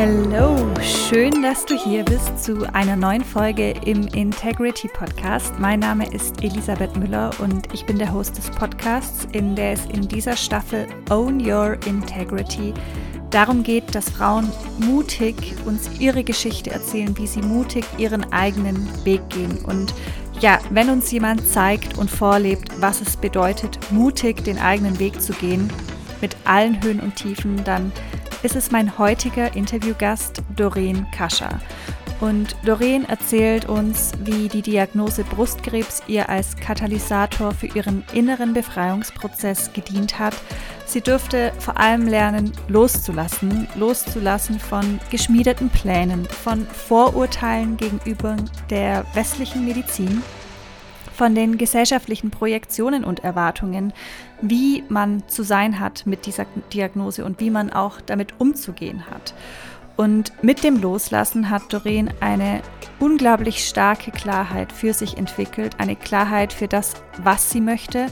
Hallo, schön, dass du hier bist zu einer neuen Folge im Integrity Podcast. Mein Name ist Elisabeth Müller und ich bin der Host des Podcasts, in der es in dieser Staffel Own Your Integrity darum geht, dass Frauen mutig uns ihre Geschichte erzählen, wie sie mutig ihren eigenen Weg gehen. Und ja, wenn uns jemand zeigt und vorlebt, was es bedeutet, mutig den eigenen Weg zu gehen, mit allen Höhen und Tiefen, dann ist es mein heutiger Interviewgast Doreen Kascher. Und Doreen erzählt uns, wie die Diagnose Brustkrebs ihr als Katalysator für ihren inneren Befreiungsprozess gedient hat. Sie dürfte vor allem lernen, loszulassen, loszulassen von geschmiedeten Plänen, von Vorurteilen gegenüber der westlichen Medizin von den gesellschaftlichen Projektionen und Erwartungen, wie man zu sein hat mit dieser Diagnose und wie man auch damit umzugehen hat. Und mit dem Loslassen hat Doreen eine unglaublich starke Klarheit für sich entwickelt, eine Klarheit für das, was sie möchte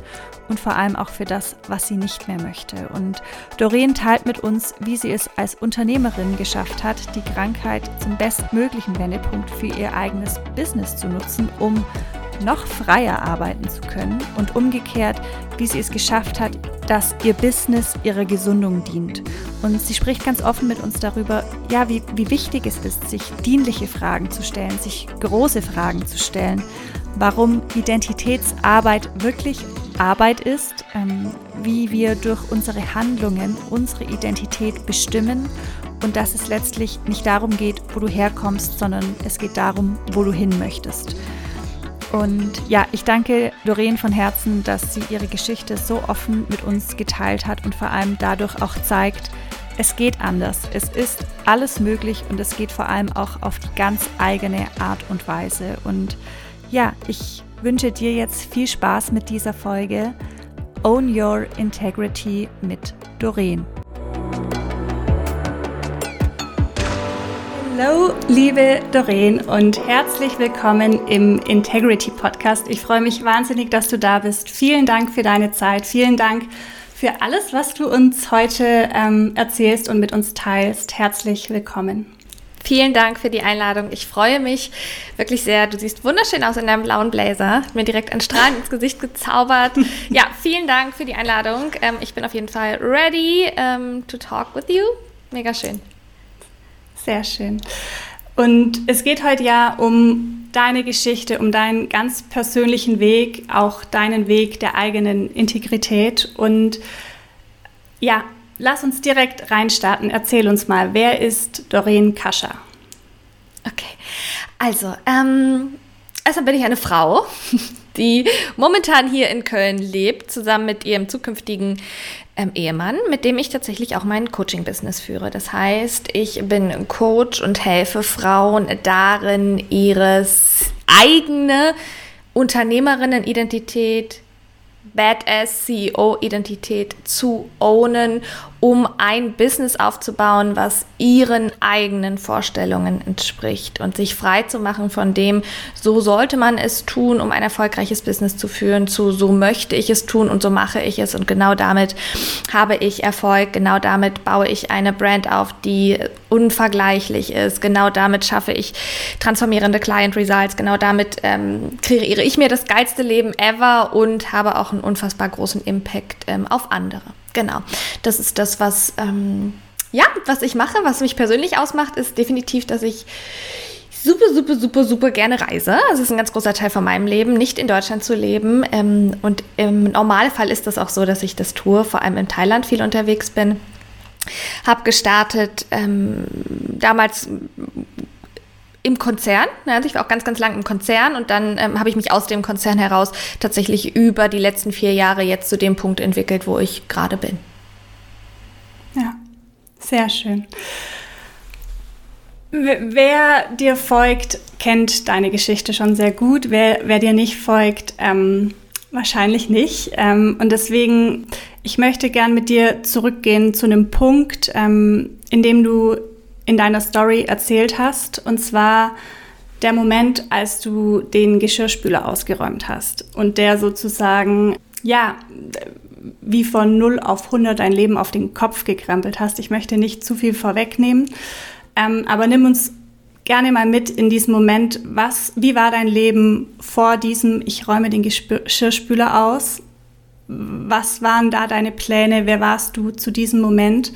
und vor allem auch für das, was sie nicht mehr möchte. Und Doreen teilt mit uns, wie sie es als Unternehmerin geschafft hat, die Krankheit zum bestmöglichen Wendepunkt für ihr eigenes Business zu nutzen, um noch freier arbeiten zu können und umgekehrt, wie sie es geschafft hat, dass ihr Business ihrer Gesundung dient. Und sie spricht ganz offen mit uns darüber, ja, wie, wie wichtig es ist, sich dienliche Fragen zu stellen, sich große Fragen zu stellen, warum Identitätsarbeit wirklich Arbeit ist, ähm, wie wir durch unsere Handlungen unsere Identität bestimmen und dass es letztlich nicht darum geht, wo du herkommst, sondern es geht darum, wo du hin möchtest. Und ja, ich danke Doreen von Herzen, dass sie ihre Geschichte so offen mit uns geteilt hat und vor allem dadurch auch zeigt, es geht anders. Es ist alles möglich und es geht vor allem auch auf die ganz eigene Art und Weise. Und ja, ich wünsche dir jetzt viel Spaß mit dieser Folge. Own Your Integrity mit Doreen. Hallo, liebe Doreen und herzlich willkommen im Integrity Podcast. Ich freue mich wahnsinnig, dass du da bist. Vielen Dank für deine Zeit. Vielen Dank für alles, was du uns heute ähm, erzählst und mit uns teilst. Herzlich willkommen. Vielen Dank für die Einladung. Ich freue mich wirklich sehr. Du siehst wunderschön aus in deinem blauen Blazer. Mir direkt ein Strahlen ins Gesicht gezaubert. Ja, vielen Dank für die Einladung. Ähm, ich bin auf jeden Fall ready ähm, to talk with you. Mega schön. Sehr schön. Und es geht heute ja um deine Geschichte, um deinen ganz persönlichen Weg, auch deinen Weg der eigenen Integrität. Und ja, lass uns direkt reinstarten. Erzähl uns mal, wer ist Doreen Kascher? Okay, also, ähm, erstmal bin ich eine Frau, die momentan hier in Köln lebt, zusammen mit ihrem zukünftigen ähm, Ehemann, mit dem ich tatsächlich auch mein Coaching-Business führe. Das heißt, ich bin Coach und helfe Frauen darin, ihres eigene Unternehmerinnen-Identität, Badass CEO-Identität zu ownen um ein Business aufzubauen, was ihren eigenen Vorstellungen entspricht und sich frei zu machen von dem, so sollte man es tun, um ein erfolgreiches Business zu führen, zu so möchte ich es tun und so mache ich es und genau damit habe ich Erfolg, genau damit baue ich eine Brand auf, die unvergleichlich ist, genau damit schaffe ich transformierende Client Results, genau damit ähm, kreiere ich mir das geilste Leben ever und habe auch einen unfassbar großen Impact ähm, auf andere. Genau. Das ist das, was, ähm, ja, was ich mache, was mich persönlich ausmacht, ist definitiv, dass ich super, super, super, super gerne reise. Das ist ein ganz großer Teil von meinem Leben, nicht in Deutschland zu leben. Ähm, und im Normalfall ist das auch so, dass ich das tue, vor allem in Thailand viel unterwegs bin. Habe gestartet ähm, damals im Konzern. Also ich war auch ganz, ganz lang im Konzern und dann ähm, habe ich mich aus dem Konzern heraus tatsächlich über die letzten vier Jahre jetzt zu dem Punkt entwickelt, wo ich gerade bin. Ja, sehr schön. Wer dir folgt, kennt deine Geschichte schon sehr gut. Wer, wer dir nicht folgt, ähm, wahrscheinlich nicht. Ähm, und deswegen, ich möchte gern mit dir zurückgehen zu einem Punkt, ähm, in dem du in deiner Story erzählt hast. Und zwar der Moment, als du den Geschirrspüler ausgeräumt hast und der sozusagen, ja, wie von 0 auf 100 dein Leben auf den Kopf gekrempelt hast. Ich möchte nicht zu viel vorwegnehmen, Ähm, aber nimm uns gerne mal mit in diesen Moment. Was, wie war dein Leben vor diesem, ich räume den Geschirrspüler aus? Was waren da deine Pläne? Wer warst du zu diesem Moment?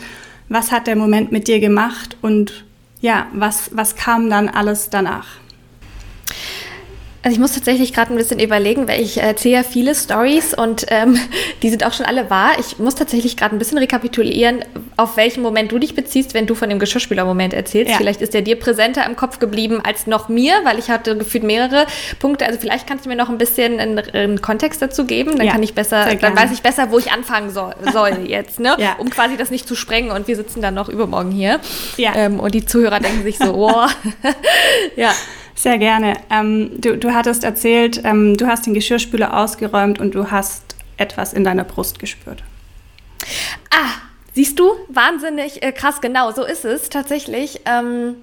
Was hat der Moment mit dir gemacht? Und ja, was, was kam dann alles danach? Also ich muss tatsächlich gerade ein bisschen überlegen, weil ich erzähle ja viele Stories und ähm, die sind auch schon alle wahr. Ich muss tatsächlich gerade ein bisschen rekapitulieren, auf welchen Moment du dich beziehst, wenn du von dem Geschirrspüler-Moment erzählst. Ja. Vielleicht ist der dir präsenter im Kopf geblieben als noch mir, weil ich hatte gefühlt mehrere Punkte. Also vielleicht kannst du mir noch ein bisschen einen, einen Kontext dazu geben. Dann ja, kann ich besser, dann weiß ich besser, wo ich anfangen soll, soll jetzt, ne? Ja. Um quasi das nicht zu sprengen und wir sitzen dann noch übermorgen hier. Ja. Ähm, und die Zuhörer denken sich so, oh. ja. Sehr gerne. Ähm, du, du hattest erzählt, ähm, du hast den Geschirrspüler ausgeräumt und du hast etwas in deiner Brust gespürt. Ah, siehst du? Wahnsinnig äh, krass, genau, so ist es tatsächlich. Ähm,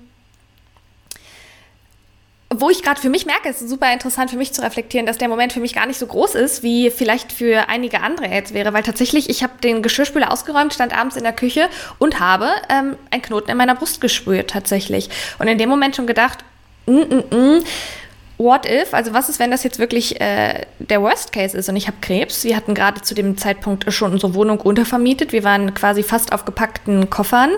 wo ich gerade für mich merke, es ist super interessant für mich zu reflektieren, dass der Moment für mich gar nicht so groß ist, wie vielleicht für einige andere jetzt wäre, weil tatsächlich, ich habe den Geschirrspüler ausgeräumt, stand abends in der Küche und habe ähm, einen Knoten in meiner Brust gespürt tatsächlich. Und in dem Moment schon gedacht, mm, mm, mm, what if, also was ist, wenn das jetzt wirklich äh, der Worst Case ist und ich habe Krebs? Wir hatten gerade zu dem Zeitpunkt schon unsere Wohnung untervermietet. Wir waren quasi fast auf gepackten Koffern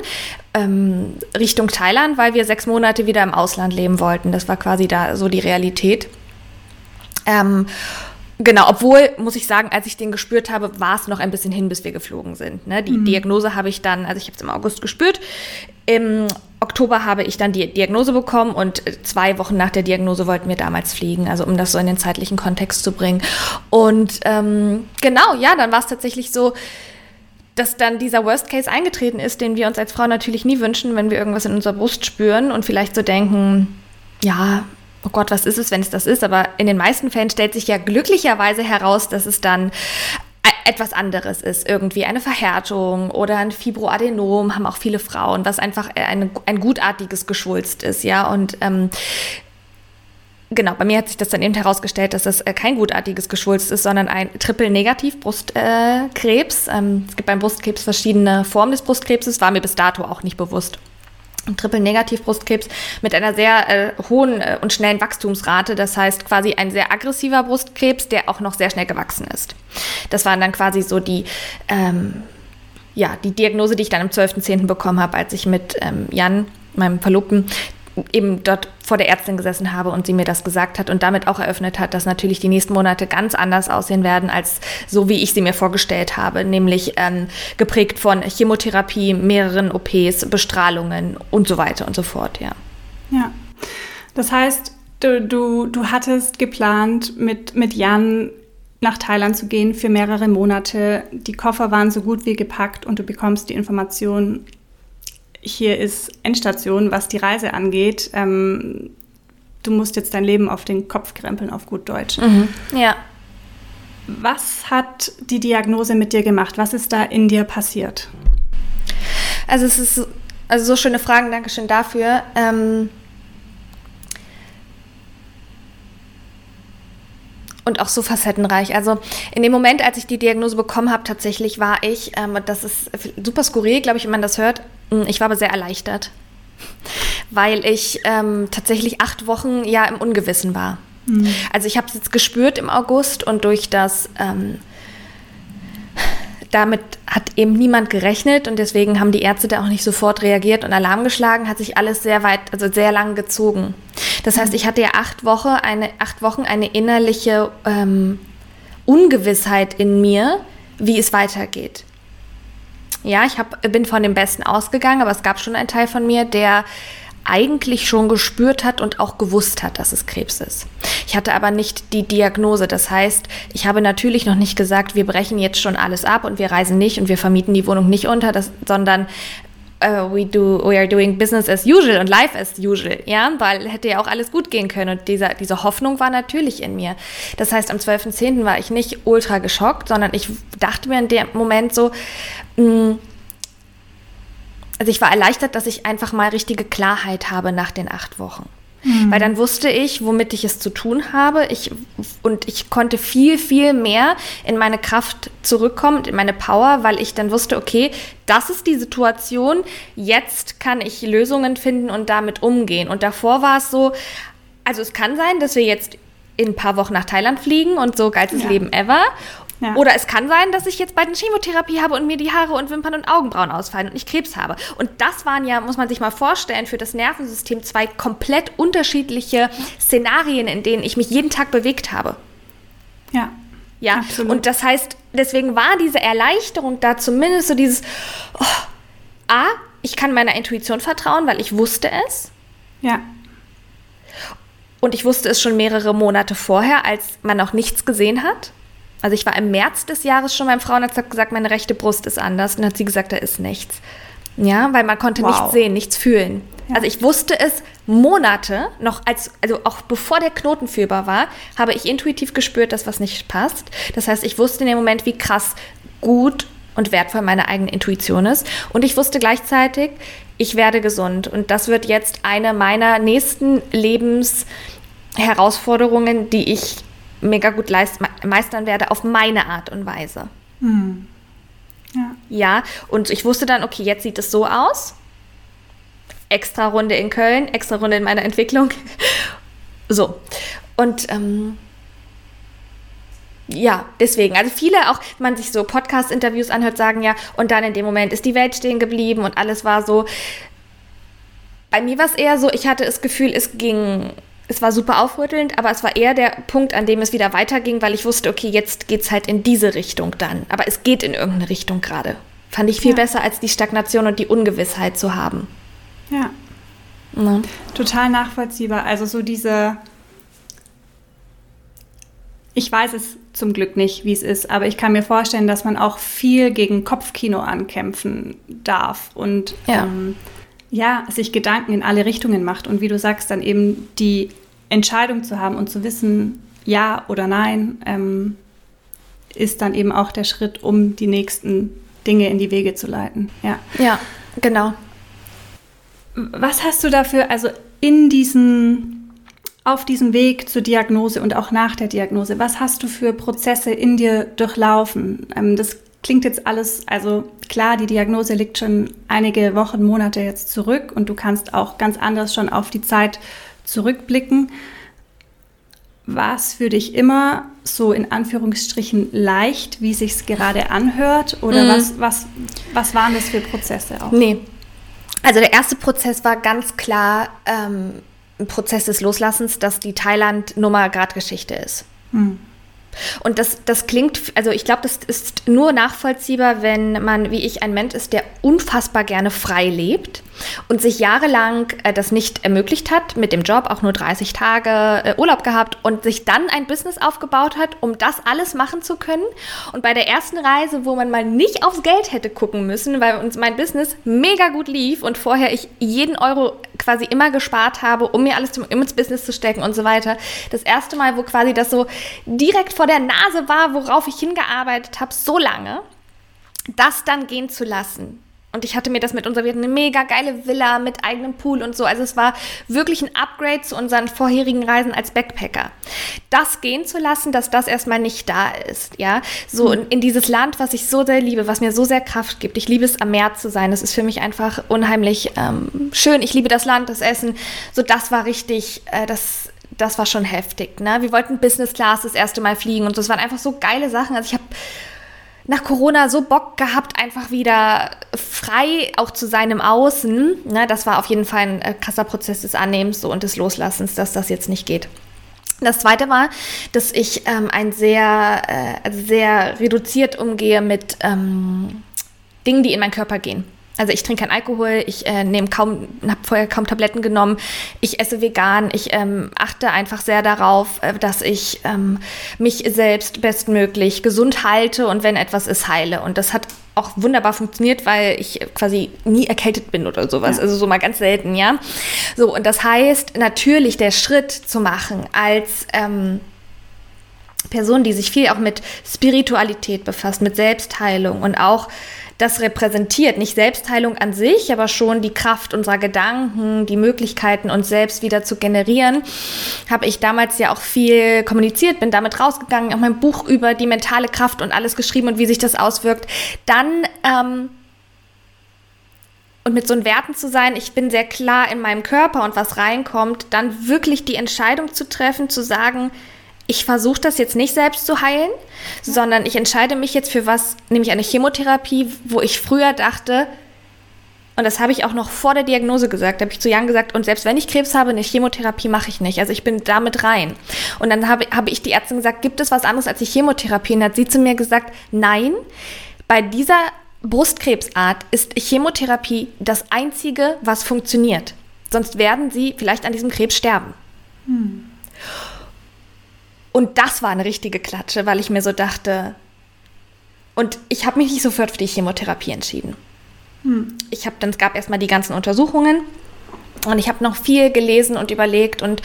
ähm, Richtung Thailand, weil wir sechs Monate wieder im Ausland leben wollten. Das war quasi da so die Realität. Ähm, Genau, obwohl, muss ich sagen, als ich den gespürt habe, war es noch ein bisschen hin, bis wir geflogen sind. Ne? Die mhm. Diagnose habe ich dann, also ich habe es im August gespürt. Im Oktober habe ich dann die Diagnose bekommen und zwei Wochen nach der Diagnose wollten wir damals fliegen, also um das so in den zeitlichen Kontext zu bringen. Und ähm, genau, ja, dann war es tatsächlich so, dass dann dieser Worst Case eingetreten ist, den wir uns als Frau natürlich nie wünschen, wenn wir irgendwas in unserer Brust spüren und vielleicht so denken, ja, oh Gott, was ist es, wenn es das ist? Aber in den meisten Fällen stellt sich ja glücklicherweise heraus, dass es dann e-, etwas anderes ist, irgendwie eine Verhärtung oder ein Fibroadenom haben auch viele Frauen, was einfach ein, ein gutartiges Geschwulst ist, ja, und ähm, Genau, bei mir hat sich das dann eben herausgestellt, dass das äh, kein gutartiges Geschwulst ist, sondern ein Triple-Negativ-Brustkrebs. Äh, ähm, es gibt beim Brustkrebs verschiedene Formen des Brustkrebses, war mir bis dato auch nicht bewusst. Triple-Negativ-Brustkrebs mit einer sehr äh, hohen äh, und schnellen Wachstumsrate. Das heißt quasi ein sehr aggressiver Brustkrebs, der auch noch sehr schnell gewachsen ist. Das waren dann quasi so die, ähm, ja, die Diagnose, die ich dann am 12.10. bekommen habe, als ich mit ähm, Jan, meinem Verlobten, eben dort vor der Ärztin gesessen habe und sie mir das gesagt hat und damit auch eröffnet hat, dass natürlich die nächsten Monate ganz anders aussehen werden als so, wie ich sie mir vorgestellt habe, nämlich ähm, geprägt von Chemotherapie, mehreren OPs, Bestrahlungen und so weiter und so fort, ja. Ja, das heißt, du, du, du hattest geplant, mit, mit Jan nach Thailand zu gehen für mehrere Monate. Die Koffer waren so gut wie gepackt und du bekommst die Information, hier ist Endstation, was die Reise angeht. Ähm, du musst jetzt dein Leben auf den Kopf krempeln, auf gut Deutsch. Mhm. Ja. Was hat die Diagnose mit dir gemacht? Was ist da in dir passiert? Also es ist also so schöne Fragen, Dankeschön dafür. Ähm, und auch so facettenreich. Also in dem Moment, als ich die Diagnose bekommen habe, tatsächlich war ich, ähm, das ist super skurril, glaube ich, wenn man das hört, hm, ich war aber sehr erleichtert, weil ich ähm, tatsächlich acht Wochen ja im Ungewissen war. Mhm. Also ich habe es jetzt gespürt im August und durch das ähm, damit hat eben niemand gerechnet und deswegen haben die Ärzte da auch nicht sofort reagiert und Alarm geschlagen, hat sich alles sehr weit, also sehr lang gezogen. Das heißt, ich hatte ja acht Wochen eine, acht Wochen eine innerliche ähm, Ungewissheit in mir, wie es weitergeht. Ja, ich hab, bin von dem Besten ausgegangen, aber es gab schon einen Teil von mir, der eigentlich schon gespürt hat und auch gewusst hat, dass es Krebs ist. Ich hatte aber nicht die Diagnose. Das heißt, ich habe natürlich noch nicht gesagt, wir brechen jetzt schon alles ab und wir reisen nicht und wir vermieten die Wohnung nicht unter, das, sondern Uh, we do we are doing business as usual und life as usual, ja, weil hätte ja auch alles gut gehen können und dieser, diese Hoffnung war natürlich in mir. Das heißt, am 12.10. war ich nicht ultra geschockt, sondern ich dachte mir in dem Moment so, mh, mm, also ich war erleichtert, dass ich einfach mal richtige Klarheit habe nach den acht Wochen. Mhm. Weil dann wusste ich, womit ich es zu tun habe. Ich, und ich konnte viel, viel mehr in meine Kraft zurückkommen, in meine Power, weil ich dann wusste, okay, das ist die Situation, jetzt kann ich Lösungen finden und damit umgehen. Und davor war es so, also es kann sein, dass wir jetzt in ein paar Wochen nach Thailand fliegen und so geilstes ja. Leben ever. Ja. Oder es kann sein, dass ich jetzt bald eine Chemotherapie habe und mir die Haare und Wimpern und Augenbrauen ausfallen und ich Krebs habe. Und das waren ja, muss man sich mal vorstellen, für das Nervensystem zwei komplett unterschiedliche Szenarien, in denen ich mich jeden Tag bewegt habe. Ja. Ja, absolut. und das heißt, deswegen war diese Erleichterung da zumindest so dieses, oh, A, ich kann meiner Intuition vertrauen, weil ich wusste es. Ja. Und ich wusste es schon mehrere Monate vorher, als man noch nichts gesehen hat. Also ich war im März des Jahres schon beim Frauenarzt, habe gesagt, meine rechte Brust ist anders. Und hat sie gesagt, da ist nichts. Ja, weil man konnte wow. nichts sehen, nichts fühlen. Ja. Also ich wusste es Monate, noch als, also auch bevor der Knoten fühlbar war, habe ich intuitiv gespürt, dass was nicht passt. Das heißt, ich wusste in dem Moment, wie krass gut und wertvoll meine eigene Intuition ist. Und ich wusste gleichzeitig, ich werde gesund. Und das wird jetzt eine meiner nächsten Lebensherausforderungen, die ich mega gut meistern werde auf meine Art und Weise. Hm. Ja. ja, und ich wusste dann, okay, jetzt sieht es so aus. Extra Runde in Köln, extra Runde in meiner Entwicklung. so. Und ähm, ja, deswegen. Also viele auch, wenn man sich so Podcast-Interviews anhört, sagen ja, und dann in dem Moment ist die Welt stehen geblieben und alles war so. Bei mir war es eher so, ich hatte das Gefühl, es ging es war super aufrüttelnd, aber es war eher der Punkt, an dem es wieder weiterging, weil ich wusste, okay, jetzt geht es halt in diese Richtung dann. Aber es geht in irgendeine Richtung gerade. Fand ich viel ja. besser, als die Stagnation und die Ungewissheit zu haben. Ja. ja. Total nachvollziehbar. Also so diese. Ich weiß es zum Glück nicht, wie es ist, aber ich kann mir vorstellen, dass man auch viel gegen Kopfkino ankämpfen darf und ja. Ähm, ja, sich Gedanken in alle Richtungen macht und wie du sagst, dann eben die Entscheidung zu haben und zu wissen, ja oder nein, ähm, ist dann eben auch der Schritt, um die nächsten Dinge in die Wege zu leiten. Ja, ja genau. Was hast du dafür, also in diesen, auf diesem Weg zur Diagnose und auch nach der Diagnose, was hast du für Prozesse in dir durchlaufen? Ähm, das klingt jetzt alles, also klar, die Diagnose liegt schon einige Wochen, Monate jetzt zurück und du kannst auch ganz anders schon auf die Zeit zurückblicken. War es für dich immer so in Anführungsstrichen leicht, wie sich gerade anhört? Oder mhm. was, was, was waren das für Prozesse auch? Nee. Also der erste Prozess war ganz klar ähm, ein Prozess des Loslassens, dass die Thailand-Nummer gerade Geschichte ist. Mhm. Und das, das klingt, also ich glaube, das ist nur nachvollziehbar, wenn man, wie ich, ein Mensch ist, der unfassbar gerne frei lebt und sich jahrelang äh, das nicht ermöglicht hat, mit dem Job auch nur 30 Tage äh, Urlaub gehabt und sich dann ein Business aufgebaut hat, um das alles machen zu können. Und bei der ersten Reise, wo man mal nicht aufs Geld hätte gucken müssen, weil uns mein Business mega gut lief und vorher ich jeden Euro quasi immer gespart habe, um mir alles zum, ins Business zu stecken und so weiter. Das erste Mal, wo quasi das so direkt vor der Nase war, worauf ich hingearbeitet habe, so lange, das dann gehen zu lassen und ich hatte mir das mit unserer, wir hatten eine mega geile Villa mit eigenem Pool und so. Also es war wirklich ein Upgrade zu unseren vorherigen Reisen als Backpacker. Das gehen zu lassen, dass das erstmal nicht da ist, ja. So mhm. in, in, dieses Land, was ich so sehr liebe, was mir so sehr Kraft gibt. Ich liebe es, am Meer zu sein. Das ist für mich einfach unheimlich ähm, schön. Ich liebe das Land, das Essen. So, das war richtig, äh, das, das war schon heftig. Ne? Wir wollten Business Class das erste Mal fliegen und so. Es waren einfach so geile Sachen. Also ich habe nach Corona so Bock gehabt, einfach wieder frei auch zu sein im Außen. Ne, das war auf jeden Fall ein äh, krasser Prozess des Annehmens so, und des Loslassens, dass das jetzt nicht geht. Das zweite war, dass ich ähm, ein sehr, äh, sehr reduziert umgehe mit ähm, Dingen, die in meinen Körper gehen. Also ich trinke keinen Alkohol, ich äh, nehme kaum, habe vorher kaum Tabletten genommen, ich esse vegan, ich ähm, achte einfach sehr darauf, äh, dass ich ähm, mich selbst bestmöglich gesund halte und wenn etwas ist, heile. Und das hat auch wunderbar funktioniert, weil ich quasi nie erkältet bin oder sowas. Ja. Also so mal ganz selten, ja. So, und das heißt natürlich der Schritt zu machen als ähm, Person, die sich viel auch mit Spiritualität befasst, mit Selbstheilung und auch das repräsentiert. Nicht Selbstheilung an sich, aber schon die Kraft unserer Gedanken, die Möglichkeiten, uns selbst wieder zu generieren, habe ich damals ja auch viel kommuniziert, bin damit rausgegangen, auch mein Buch über die mentale Kraft und alles geschrieben und wie sich das auswirkt. Dann ähm, und mit so einen Werten zu sein, ich bin sehr klar in meinem Körper und was reinkommt, dann wirklich die Entscheidung zu treffen, zu sagen, ich versuche das jetzt nicht selbst zu heilen, ja. sondern ich entscheide mich jetzt für was, nämlich eine Chemotherapie, wo ich früher dachte, und das habe ich auch noch vor der Diagnose gesagt, habe ich zu Jan gesagt, und selbst wenn ich Krebs habe, eine Chemotherapie mache ich nicht. Also ich bin damit rein. Und dann habe, habe ich die Ärztin gesagt, gibt es was anderes als die Chemotherapie? Und hat sie zu mir gesagt, nein, bei dieser Brustkrebsart ist Chemotherapie das Einzige, was funktioniert. Sonst werden sie vielleicht an diesem Krebs sterben. Hm. Und das war eine richtige Klatsche, weil ich mir so dachte, und ich habe mich nicht sofort für die Chemotherapie entschieden. Hm. Ich habe dann, es gab erstmal die ganzen Untersuchungen und ich habe noch viel gelesen und überlegt und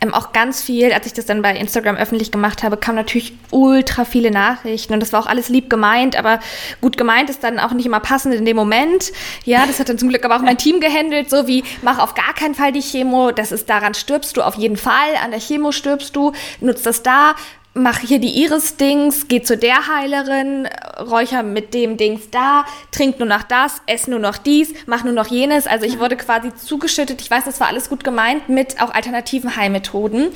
ähm, auch ganz viel, als ich das dann bei Instagram öffentlich gemacht habe, kamen natürlich ultra viele Nachrichten und das war auch alles lieb gemeint, aber gut gemeint ist dann auch nicht immer passend in dem Moment. Ja, das hat dann zum Glück aber auch mein Team gehandelt, so wie mach auf gar keinen Fall die Chemo, das ist daran stirbst du auf jeden Fall, an der Chemo stirbst du, nutzt das da, mach hier die Iris-Dings, geh zu der Heilerin, räucher mit dem Dings da, trink nur noch das, ess nur noch dies, mach nur noch jenes. Also ich wurde quasi zugeschüttet. Ich weiß, das war alles gut gemeint mit auch alternativen Heilmethoden.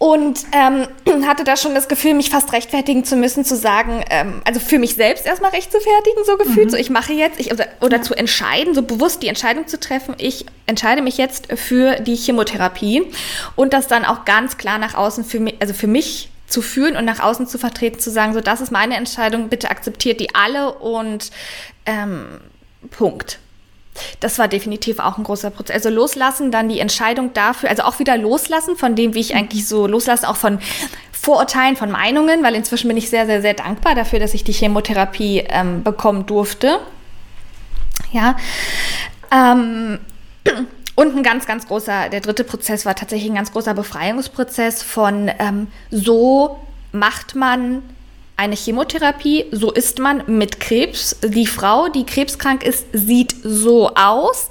Und ähm, hatte da schon das Gefühl, mich fast rechtfertigen zu müssen, zu sagen, ähm, also für mich selbst erstmal recht zu fertigen, so gefühlt, mhm. so ich mache jetzt, ich, oder, oder ja. zu entscheiden, so bewusst die Entscheidung zu treffen, ich entscheide mich jetzt für die Chemotherapie und das dann auch ganz klar nach außen für mich, also für mich zu fühlen und nach außen zu vertreten, zu sagen, so das ist meine Entscheidung, bitte akzeptiert die alle und ähm, Punkt. Das war definitiv auch ein großer Prozess. Also loslassen, dann die Entscheidung dafür, also auch wieder loslassen von dem, wie ich eigentlich so loslasse, auch von Vorurteilen, von Meinungen, weil inzwischen bin ich sehr, sehr, sehr dankbar dafür, dass ich die Chemotherapie ähm, bekommen durfte. Ja. Ähm, und ein ganz, ganz großer, der dritte Prozess war tatsächlich ein ganz großer Befreiungsprozess von ähm, so macht man eine Chemotherapie, so ist man mit Krebs. Die Frau, die krebskrank ist, sieht so aus.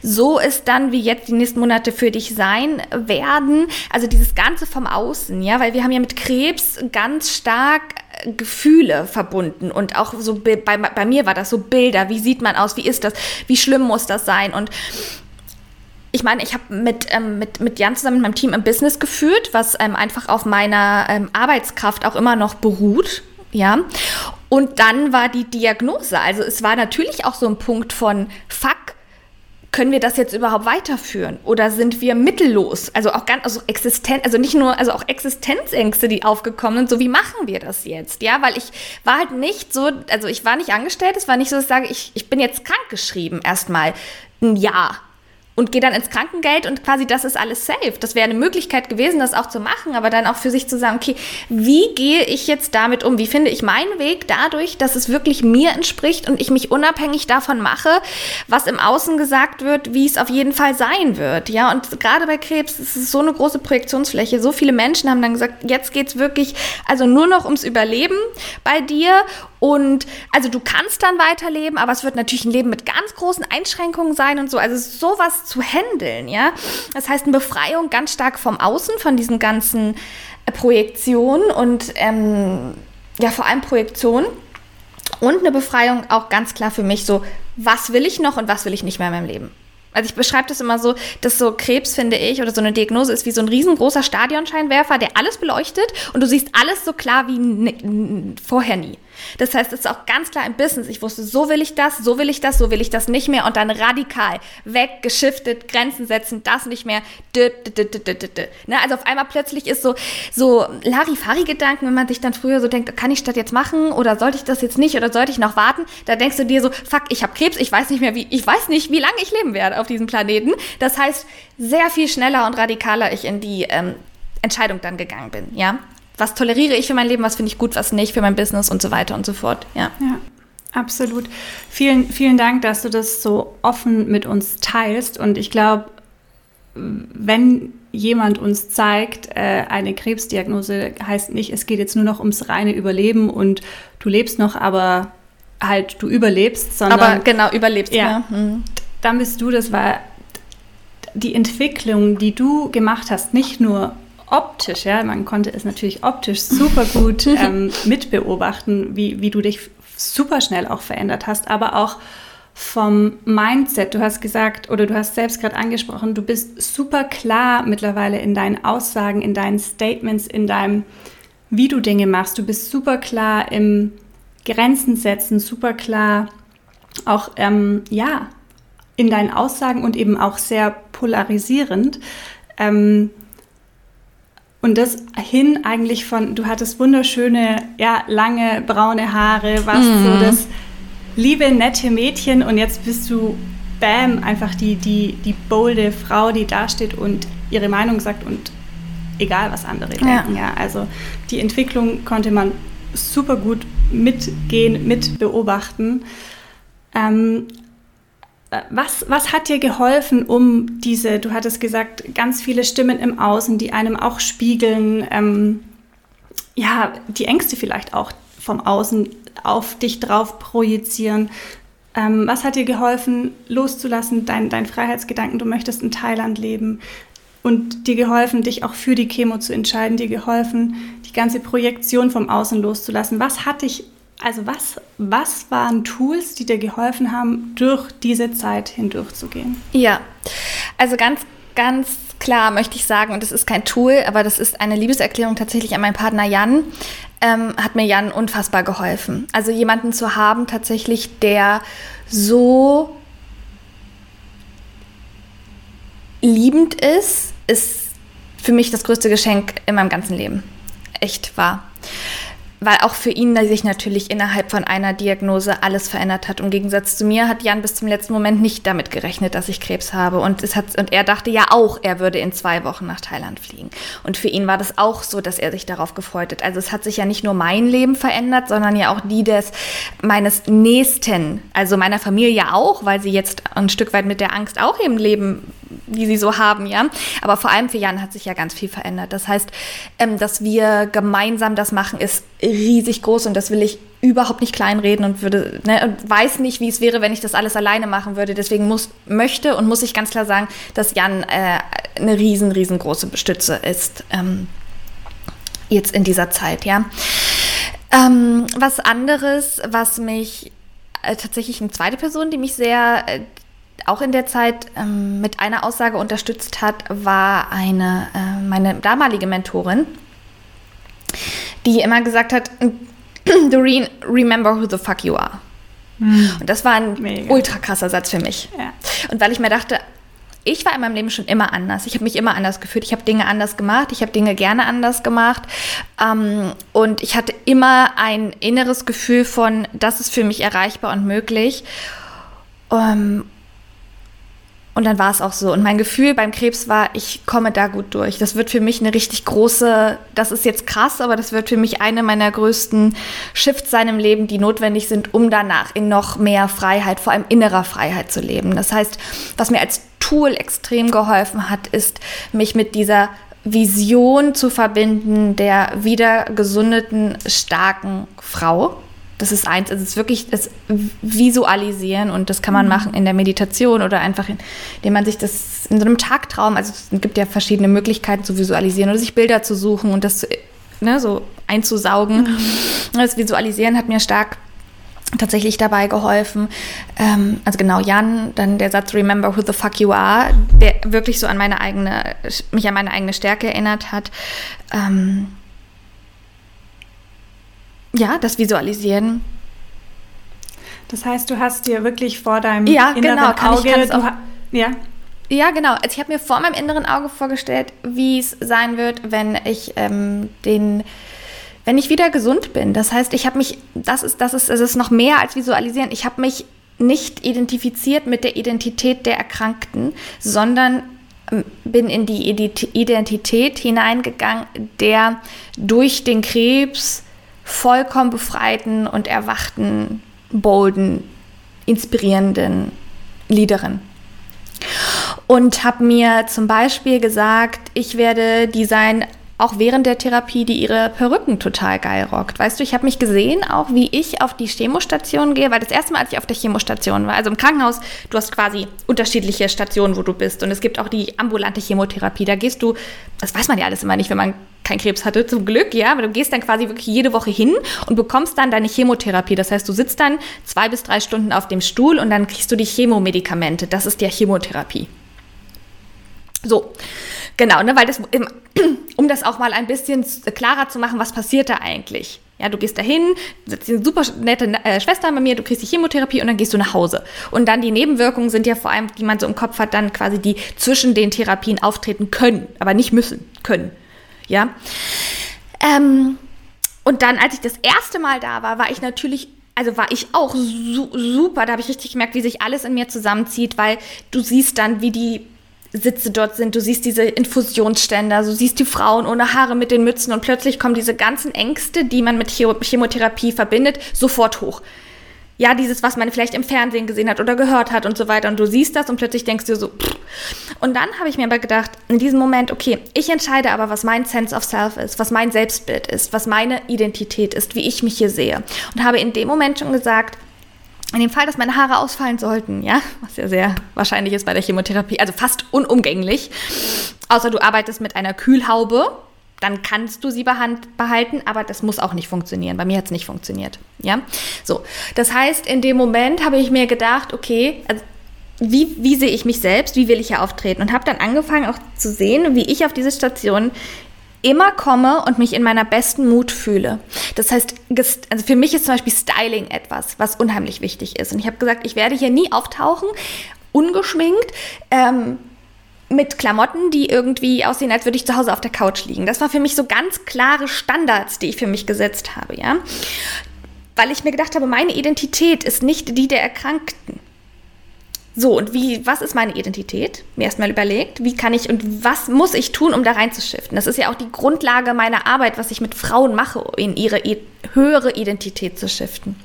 So ist dann, wie jetzt die nächsten Monate für dich sein werden. Also dieses Ganze vom Außen, ja, weil wir haben ja mit Krebs ganz stark äh, Gefühle verbunden und auch so bei, bei mir war das so Bilder, wie sieht man aus, wie ist das, wie schlimm muss das sein und ich meine, ich habe mit, ähm, mit, mit Jan zusammen mit meinem Team ein Business geführt, was ähm, einfach auf meiner ähm, Arbeitskraft auch immer noch beruht. Ja. Und dann war die Diagnose. Also es war natürlich auch so ein Punkt von, fuck, können wir das jetzt überhaupt weiterführen? Oder sind wir mittellos? Also auch ganz, also existent, also nicht nur, also auch Existenzängste, die aufgekommen sind, so wie machen wir das jetzt? Ja, weil ich war halt nicht so, also ich war nicht angestellt, es war nicht so, dass ich sage, ich, ich bin jetzt krankgeschrieben erstmal ein Jahr und gehe dann ins Krankengeld und quasi das ist alles safe. Das wäre eine Möglichkeit gewesen, das auch zu machen, aber dann auch für sich zu sagen, okay, wie gehe ich jetzt damit um? Wie finde ich meinen Weg dadurch, dass es wirklich mir entspricht und ich mich unabhängig davon mache, was im Außen gesagt wird, wie es auf jeden Fall sein wird. Ja, und gerade bei Krebs ist es so eine große Projektionsfläche. So viele Menschen haben dann gesagt, jetzt geht es wirklich also nur noch ums Überleben bei dir und also du kannst dann weiterleben, aber es wird natürlich ein Leben mit ganz großen Einschränkungen sein und so. Also sowas zu handeln, ja. Das heißt, eine Befreiung ganz stark vom Außen, von diesen ganzen äh, Projektionen und ähm, ja, vor allem Projektionen. Und eine Befreiung auch ganz klar für mich so, was will ich noch und was will ich nicht mehr in meinem Leben. Also ich beschreibe das immer so, dass so Krebs, finde ich, oder so eine Diagnose ist wie so ein riesengroßer Stadionscheinwerfer, der alles beleuchtet und du siehst alles so klar wie vorher nie. Das heißt, es ist auch ganz klar im Business. Ich wusste, so will ich das, so will ich das, so will ich das nicht mehr und dann radikal weg, geschiftet, Grenzen setzen, das nicht mehr. Ne? Also auf einmal plötzlich ist so, so Larifari-Gedanken, wenn man sich dann früher so denkt, kann ich das jetzt machen oder sollte ich das jetzt nicht oder sollte ich noch warten? Da denkst du dir so, fuck, ich habe Krebs, ich weiß nicht mehr, wie, ich weiß nicht, wie lange ich leben werde auf diesem Planeten. Das heißt, sehr viel schneller und radikaler ich in die ähm, Entscheidung dann gegangen bin, ja was toleriere ich für mein Leben, was finde ich gut, was nicht für mein Business und so weiter und so fort. Ja. ja. Absolut. Vielen, vielen Dank, dass du das so offen mit uns teilst. Und ich glaube, wenn jemand uns zeigt, äh, eine Krebsdiagnose heißt nicht, es geht jetzt nur noch ums reine Überleben und du lebst noch, aber halt du überlebst, sondern. Aber genau, überlebst, ja. Mhm. Dann bist du, das war die Entwicklung, die du gemacht hast, nicht nur optisch, ja, man konnte es natürlich optisch super gut ähm, mitbeobachten, wie, wie du dich super schnell auch verändert hast, aber auch vom Mindset. Du hast gesagt oder du hast selbst gerade angesprochen, du bist super klar mittlerweile in deinen Aussagen, in deinen Statements, in deinem, wie du Dinge machst. Du bist super klar im Grenzen setzen, super klar auch, ähm, ja, in deinen Aussagen und eben auch sehr polarisierend. Ähm, und das hin eigentlich von, du hattest wunderschöne, ja, lange braune Haare, warst mm. so mhm. das liebe, nette Mädchen und jetzt bist du, bam, einfach die, die, die bolde Frau, die dasteht und ihre Meinung sagt und egal, was andere denken. Ja. ja. Also die Entwicklung konnte man super gut mitgehen, mit beobachten. Ähm, was, was hat dir geholfen, um diese, du hattest gesagt, ganz viele Stimmen im Außen, die einem auch spiegeln, ähm, ja, die Ängste vielleicht auch vom Außen auf dich drauf projizieren. Ähm, was hat dir geholfen, loszulassen, dein, dein Freiheitsgedanken, du möchtest in Thailand leben und dir geholfen, dich auch für die Chemo zu entscheiden, dir geholfen, die ganze Projektion vom Außen loszulassen. Was hat dich also was, was waren Tools, die dir geholfen haben, durch diese Zeit hindurchzugehen? Ja, also ganz, ganz klar möchte ich sagen, und das ist kein Tool, aber das ist eine Liebeserklärung tatsächlich an meinen Partner Jan, ähm, hat mir Jan unfassbar geholfen. Also jemanden zu haben tatsächlich, der so liebend ist, ist für mich das größte Geschenk in meinem ganzen Leben. Echt wahr weil auch für ihn sich natürlich innerhalb von einer Diagnose alles verändert hat. Im Gegensatz zu mir hat Jan bis zum letzten Moment nicht damit gerechnet, dass ich Krebs habe. Und, es hat, und er dachte ja auch, er würde in zwei Wochen nach Thailand fliegen. Und für ihn war das auch so, dass er sich darauf gefreut hat. Also es hat sich ja nicht nur mein Leben verändert, sondern ja auch die des meines Nächsten, also meiner Familie auch, weil sie jetzt ein Stück weit mit der Angst auch im Leben die sie so haben, ja. Aber vor allem für Jan hat sich ja ganz viel verändert. Das heißt, ähm, dass wir gemeinsam das machen, ist riesig groß und das will ich überhaupt nicht kleinreden und würde, ne, und weiß nicht, wie es wäre, wenn ich das alles alleine machen würde. Deswegen muss, möchte und muss ich ganz klar sagen, dass Jan äh, eine riesen, riesengroße Stütze ist. Ähm, jetzt in dieser Zeit, ja. Ähm, was anderes, was mich äh, tatsächlich eine zweite Person, die mich sehr, äh, auch in der Zeit ähm, mit einer Aussage unterstützt hat, war eine, äh, meine damalige Mentorin, die immer gesagt hat, Doreen, remember who the fuck you are. Mhm. Und das war ein Mega. ultra krasser Satz für mich. Ja. Und weil ich mir dachte, ich war in meinem Leben schon immer anders. Ich habe mich immer anders gefühlt. Ich habe Dinge anders gemacht. Ich habe Dinge gerne anders gemacht. Ähm, und ich hatte immer ein inneres Gefühl von, das ist für mich erreichbar und möglich. Ähm, und dann war es auch so. Und mein Gefühl beim Krebs war, ich komme da gut durch. Das wird für mich eine richtig große, das ist jetzt krass, aber das wird für mich eine meiner größten Shifts sein im Leben, die notwendig sind, um danach in noch mehr Freiheit, vor allem innerer Freiheit zu leben. Das heißt, was mir als Tool extrem geholfen hat, ist, mich mit dieser Vision zu verbinden der wieder gesundeten, starken Frau das ist eins, es ist wirklich das Visualisieren und das kann man mhm. machen in der Meditation oder einfach, indem man sich das in so einem Tagtraum, also es gibt ja verschiedene Möglichkeiten zu visualisieren oder sich Bilder zu suchen und das ne, so einzusaugen. Mhm. Das Visualisieren hat mir stark tatsächlich dabei geholfen. Ähm, also genau, Jan, dann der Satz Remember who the fuck you are, der wirklich so an meine eigene, mich an meine eigene Stärke erinnert hat. Ähm, ja, das Visualisieren. Das heißt, du hast dir wirklich vor deinem ja, inneren genau, kann Auge, ich, auch, ja, ja, genau. Also ich habe mir vor meinem inneren Auge vorgestellt, wie es sein wird, wenn ich ähm, den, wenn ich wieder gesund bin. Das heißt, ich habe mich, das ist, das ist, es ist noch mehr als visualisieren. Ich habe mich nicht identifiziert mit der Identität der Erkrankten, sondern ähm, bin in die Identität hineingegangen, der durch den Krebs vollkommen befreiten und erwachten, bolden, inspirierenden Liederin. Und habe mir zum Beispiel gesagt, ich werde die sein, auch während der Therapie, die ihre Perücken total geil rockt. Weißt du, ich habe mich gesehen, auch wie ich auf die Chemostation gehe, weil das erste Mal, als ich auf der Chemostation war, also im Krankenhaus, du hast quasi unterschiedliche Stationen, wo du bist. Und es gibt auch die ambulante Chemotherapie. Da gehst du, das weiß man ja alles immer nicht, wenn man keinen Krebs hatte, zum Glück, ja, aber du gehst dann quasi wirklich jede Woche hin und bekommst dann deine Chemotherapie. Das heißt, du sitzt dann zwei bis drei Stunden auf dem Stuhl und dann kriegst du die Chemomedikamente. Das ist die Chemotherapie. So, genau, ne, weil das, um das auch mal ein bisschen klarer zu machen, was passiert da eigentlich? Ja, du gehst dahin, sitzt eine super nette äh, Schwester bei mir, du kriegst die Chemotherapie und dann gehst du nach Hause. Und dann die Nebenwirkungen sind ja vor allem, die man so im Kopf hat, dann quasi die zwischen den Therapien auftreten können, aber nicht müssen, können. Ja. Ähm, und dann, als ich das erste Mal da war, war ich natürlich also war ich auch su super, da habe ich richtig gemerkt, wie sich alles in mir zusammenzieht, weil du siehst dann, wie die Sitze dort sind, du siehst diese Infusionsständer, du siehst die Frauen ohne Haare mit den Mützen und plötzlich kommen diese ganzen Ängste, die man mit Chemotherapie verbindet, sofort hoch. Ja, dieses, was man vielleicht im Fernsehen gesehen hat oder gehört hat und so weiter. Und du siehst das und plötzlich denkst du so, pff. Und dann habe ich mir aber gedacht, in diesem Moment, okay, ich entscheide aber, was mein Sense of Self ist, was mein Selbstbild ist, was meine Identität ist, wie ich mich hier sehe. Und habe in dem Moment schon gesagt, in dem Fall, dass meine Haare ausfallen sollten, ja, was ja sehr wahrscheinlich ist bei der Chemotherapie, also fast unumgänglich, außer du arbeitest mit einer Kühlhaube, dann kannst du sie behalten, aber das muss auch nicht funktionieren. Bei mir hat es nicht funktioniert. Ja, so. Das heißt, in dem Moment habe ich mir gedacht, okay, also wie, wie sehe ich mich selbst, wie will ich hier auftreten? Und habe dann angefangen auch zu sehen, wie ich auf diese Station immer komme und mich in meiner besten Mut fühle. Das heißt, also für mich ist zum Beispiel Styling etwas, was unheimlich wichtig ist. Und ich habe gesagt, ich werde hier nie auftauchen, ungeschminkt. Ähm, mit Klamotten, die irgendwie aussehen, als würde ich zu Hause auf der Couch liegen. Das war für mich so ganz klare Standards, die ich für mich gesetzt habe, ja. Weil ich mir gedacht habe, meine Identität ist nicht die der Erkrankten. So, und wie, was ist meine Identität? Mir erstmal überlegt, wie kann ich und was muss ich tun, um da reinzuschiften? Das ist ja auch die Grundlage meiner Arbeit, was ich mit Frauen mache, in ihre höhere Identität zu shiften.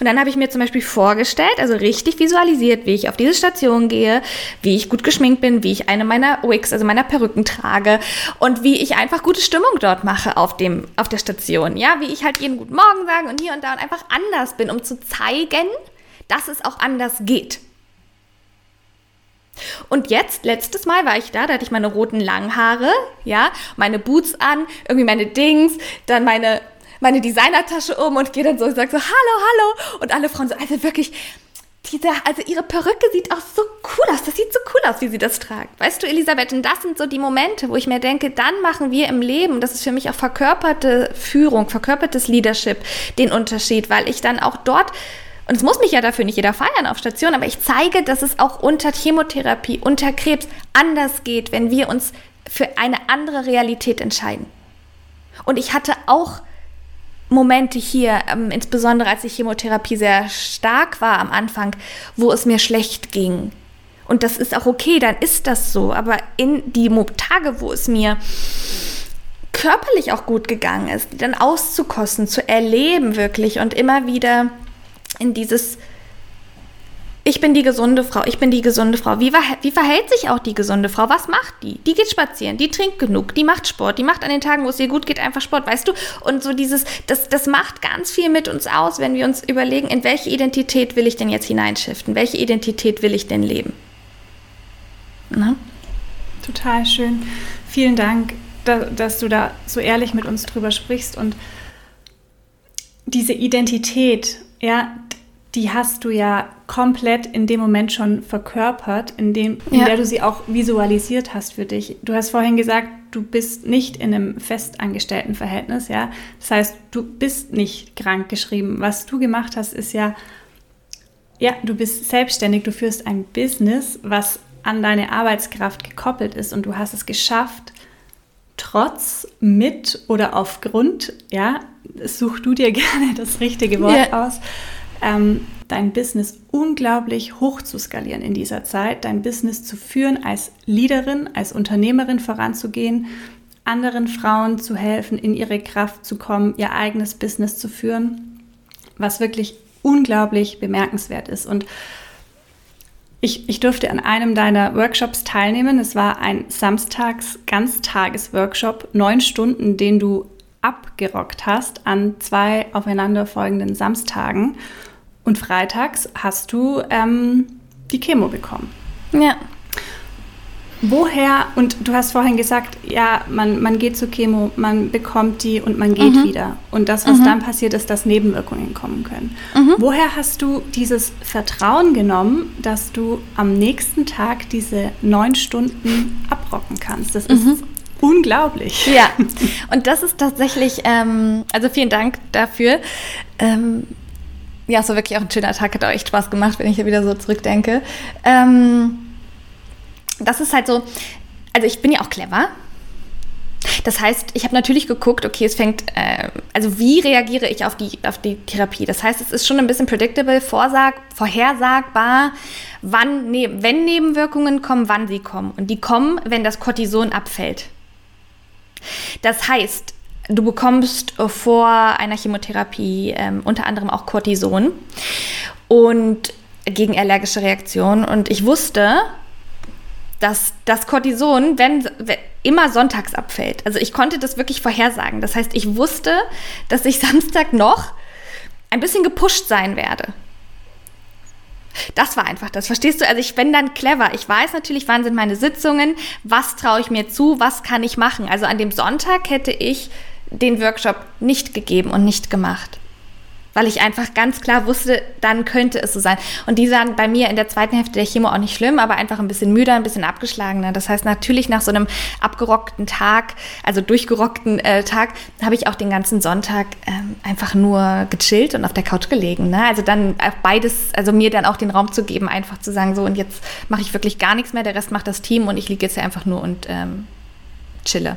Und dann habe ich mir zum Beispiel vorgestellt, also richtig visualisiert, wie ich auf diese Station gehe, wie ich gut geschminkt bin, wie ich eine meiner Wigs, also meiner Perücken trage und wie ich einfach gute Stimmung dort mache auf dem, auf der Station. Ja, wie ich halt jeden guten Morgen sage und hier und da und einfach anders bin, um zu zeigen, dass es auch anders geht. Und jetzt, letztes Mal war ich da, da hatte ich meine roten Langhaare, ja, meine Boots an, irgendwie meine Dings, dann meine, meine Designertasche um und gehe dann so und sage so, hallo, hallo. Und alle Frauen so, also wirklich, diese, also ihre Perücke sieht auch so cool aus. Das sieht so cool aus, wie sie das tragt. Weißt du, Elisabeth, und das sind so die Momente, wo ich mir denke, dann machen wir im Leben, das ist für mich auch verkörperte Führung, verkörpertes Leadership, den Unterschied, weil ich dann auch dort und es muss mich ja dafür nicht jeder feiern auf Station, aber ich zeige, dass es auch unter Chemotherapie, unter Krebs anders geht, wenn wir uns für eine andere Realität entscheiden. Und ich hatte auch Momente hier, ähm, insbesondere als die Chemotherapie sehr stark war am Anfang, wo es mir schlecht ging. Und das ist auch okay, dann ist das so. Aber in die Tage, wo es mir körperlich auch gut gegangen ist, die dann auszukosten, zu erleben wirklich und immer wieder in dieses ich bin die gesunde Frau, ich bin die gesunde Frau. Wie, wie, verhält sich auch die gesunde Frau? Was macht die? Die geht spazieren, die trinkt genug, die macht Sport, die macht an den Tagen, wo es ihr gut geht, einfach Sport, weißt du? Und so dieses, das, das macht ganz viel mit uns aus, wenn wir uns überlegen, in welche Identität will ich denn jetzt hineinschiften? Welche Identität will ich denn leben? Na? Total schön. Vielen Dank, dass du da so ehrlich mit uns drüber sprichst und diese Identität, ja, die hast du ja komplett in dem Moment schon verkörpert, in, dem, in ja. der du sie auch visualisiert hast für dich. Du hast vorhin gesagt, du bist nicht in einem festangestellten Verhältnis, ja. Das heißt, du bist nicht krank geschrieben. Was du gemacht hast, ist ja, ja, du bist selbstständig, du führst ein Business, was an deine Arbeitskraft gekoppelt ist und du hast es geschafft, trotz, mit oder aufgrund, ja, such du dir gerne das richtige Wort ja. aus, ähm, dein Business unglaublich hoch zu skalieren in dieser Zeit, dein Business zu führen, als Leaderin, als Unternehmerin voranzugehen, anderen Frauen zu helfen, in ihre Kraft zu kommen, ihr eigenes Business zu führen, was wirklich unglaublich bemerkenswert ist. Und Ich, ich durfte an einem deiner Workshops teilnehmen. Es war ein Samstags-Ganztages-Workshop, neun Stunden, den du abgerockt hast an zwei aufeinanderfolgenden Samstagen. Und freitags hast du ähm, die Chemo bekommen. Ja. Woher, und du hast vorhin gesagt, ja, man, man geht zur Chemo, man bekommt die und man geht mhm. wieder. Und das, was mhm. dann passiert, ist, dass Nebenwirkungen kommen können. Mhm. Woher hast du dieses Vertrauen genommen, dass du am nächsten Tag diese neun Stunden abrocken kannst? Das ist mhm. Unglaublich. Ja, und das ist tatsächlich, ähm, also vielen Dank dafür. Ähm, ja, es war wirklich auch ein schöner Tag, hat auch echt Spaß gemacht, wenn ich hier wieder so zurückdenke. Ähm, das ist halt so, also ich bin ja auch clever. Das heißt, ich habe natürlich geguckt, okay, es fängt, äh, also wie reagiere ich auf die, auf die Therapie? Das heißt, es ist schon ein bisschen predictable, vorsag, vorhersagbar, wann, ne, wenn Nebenwirkungen kommen, wann sie kommen. Und die kommen, wenn das Cortison abfällt. Das heißt, du bekommst vor einer Chemotherapie ähm, unter anderem auch Cortison und gegen allergische Reaktionen. Und ich wusste, dass das Cortison, wenn, wenn, immer sonntags abfällt. Also ich konnte das wirklich vorhersagen. Das heißt, ich wusste, dass ich Samstag noch ein bisschen gepusht sein werde. Das war einfach das. Verstehst du? Also ich bin dann clever. Ich weiß natürlich, wann sind meine Sitzungen, was traue ich mir zu, was kann ich machen. Also an dem Sonntag hätte ich den Workshop nicht gegeben und nicht gemacht weil ich einfach ganz klar wusste, dann könnte es so sein. Und die waren bei mir in der zweiten Hälfte der Chemo auch nicht schlimm, aber einfach ein bisschen müder, ein bisschen abgeschlagener. Das heißt, natürlich nach so einem abgerockten Tag, also durchgerockten äh, Tag, habe ich auch den ganzen Sonntag ähm, einfach nur gechillt und auf der Couch gelegen. Ne? Also dann beides, also mir dann auch den Raum zu geben, einfach zu sagen, so und jetzt mache ich wirklich gar nichts mehr, der Rest macht das Team und ich liege jetzt hier einfach nur und ähm, chille.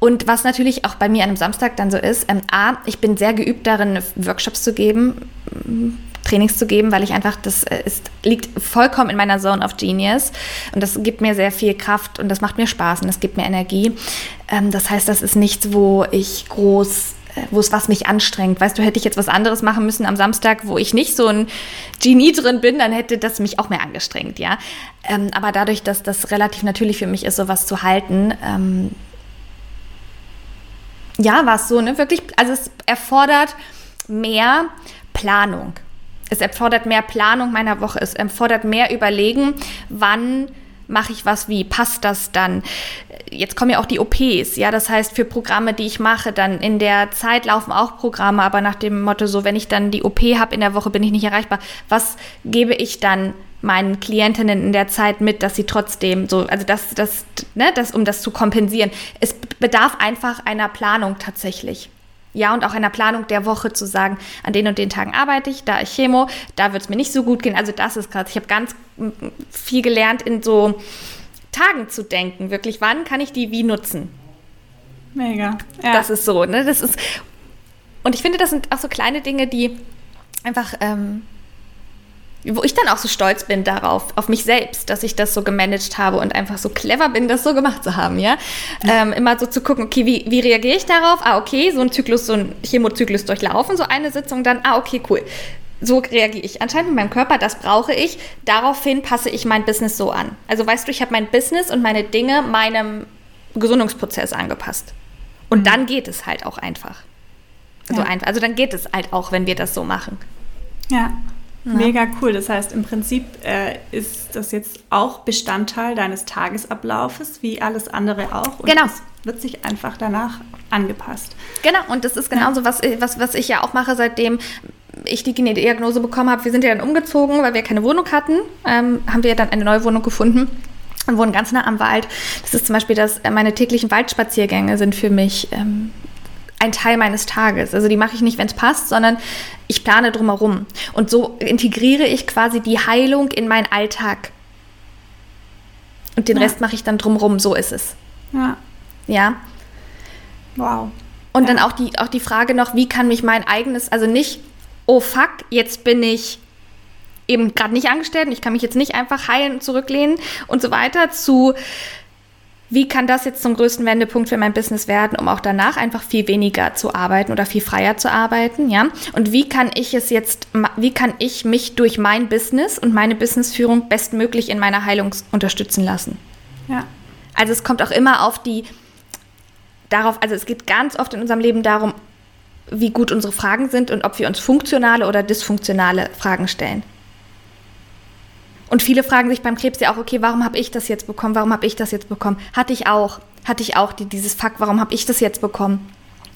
Und was natürlich auch bei mir an einem Samstag dann so ist, ähm, A, ich bin sehr geübt darin, Workshops zu geben, Trainings zu geben, weil ich einfach, das äh, ist, liegt vollkommen in meiner Zone of Genius und das gibt mir sehr viel Kraft und das macht mir Spaß und das gibt mir Energie. Ähm, das heißt, das ist nichts, wo ich groß äh, wo es was mich anstrengt. Weißt du, hätte ich jetzt was anderes machen müssen am Samstag, wo ich nicht so ein Genie drin bin, dann hätte das mich auch mehr angestrengt, ja. Ähm, aber dadurch, dass das relativ natürlich für mich ist, sowas zu halten, ähm, ja, war es so, ne? Wirklich, also es erfordert mehr Planung. Es erfordert mehr Planung meiner Woche. Es erfordert mehr Überlegen, wann mache ich was wie, passt das dann? Jetzt kommen ja auch die OPs, ja, das heißt für Programme, die ich mache, dann in der Zeit laufen auch Programme, aber nach dem Motto so, wenn ich dann die OP habe in der Woche, bin ich nicht erreichbar. Was gebe ich dann meinen Klientinnen in der Zeit mit, dass sie trotzdem so, also das, das, ne, das, um das zu kompensieren. Es bedarf einfach einer Planung tatsächlich. Ja, und auch einer Planung der Woche zu sagen, an den und den Tagen arbeite ich, da ich Chemo, da wird es mir nicht so gut gehen. Also das ist krass. Ich habe ganz viel gelernt, in so Tagen zu denken. Wirklich, wann kann ich die wie nutzen? Mega. Ja. Das ist so, ne? Das ist. Und ich finde, das sind auch so kleine Dinge, die einfach ähm, wo ich dann auch so stolz bin darauf, auf mich selbst, dass ich das so gemanagt habe und einfach so clever bin, das so gemacht zu haben, ja. Ähm, immer so zu gucken, okay, wie, wie reagiere ich darauf? Ah, okay, so ein Zyklus, so ein Chemozyklus durchlaufen, so eine Sitzung, dann, ah, okay, cool. So reagiere ich. Anscheinend mit meinem Körper, das brauche ich. Daraufhin passe ich mein Business so an. Also weißt du, ich habe mein Business und meine Dinge meinem Gesundungsprozess angepasst. Und mhm. dann geht es halt auch einfach. Also, ja. einfach. also dann geht es halt auch, wenn wir das so machen. Ja. Ja. Mega cool. Das heißt, im Prinzip äh, ist das jetzt auch Bestandteil deines Tagesablaufes, wie alles andere auch. Und genau. Es wird sich einfach danach angepasst. Genau, und das ist genauso, ja. was, was, was ich ja auch mache, seitdem ich die Diagnose bekommen habe. Wir sind ja dann umgezogen, weil wir keine Wohnung hatten. Ähm, haben wir dann eine neue Wohnung gefunden und wohnen ganz nah am Wald. Das ist zum Beispiel, dass äh, meine täglichen Waldspaziergänge sind für mich ähm, ein Teil meines Tages. Also die mache ich nicht, wenn es passt, sondern ich plane drumherum. Und so integriere ich quasi die Heilung in meinen Alltag. Und den ja. Rest mache ich dann drumherum. So ist es. Ja. Ja. Wow. Und ja. dann auch die, auch die Frage noch, wie kann mich mein eigenes, also nicht, oh fuck, jetzt bin ich eben gerade nicht angestellt und ich kann mich jetzt nicht einfach heilen und zurücklehnen und so weiter, zu wie kann das jetzt zum größten Wendepunkt für mein Business werden, um auch danach einfach viel weniger zu arbeiten oder viel freier zu arbeiten, ja? Und wie kann ich es jetzt, wie kann ich mich durch mein Business und meine Businessführung bestmöglich in meiner Heilung unterstützen lassen? Ja. Also es kommt auch immer auf die, darauf, also es geht ganz oft in unserem Leben darum, wie gut unsere Fragen sind und ob wir uns funktionale oder dysfunktionale Fragen stellen. Und viele fragen sich beim Krebs ja auch, okay, warum habe ich das jetzt bekommen? Warum habe ich das jetzt bekommen? Hatte ich auch. Hatte ich auch die, dieses Fakt, warum habe ich das jetzt bekommen?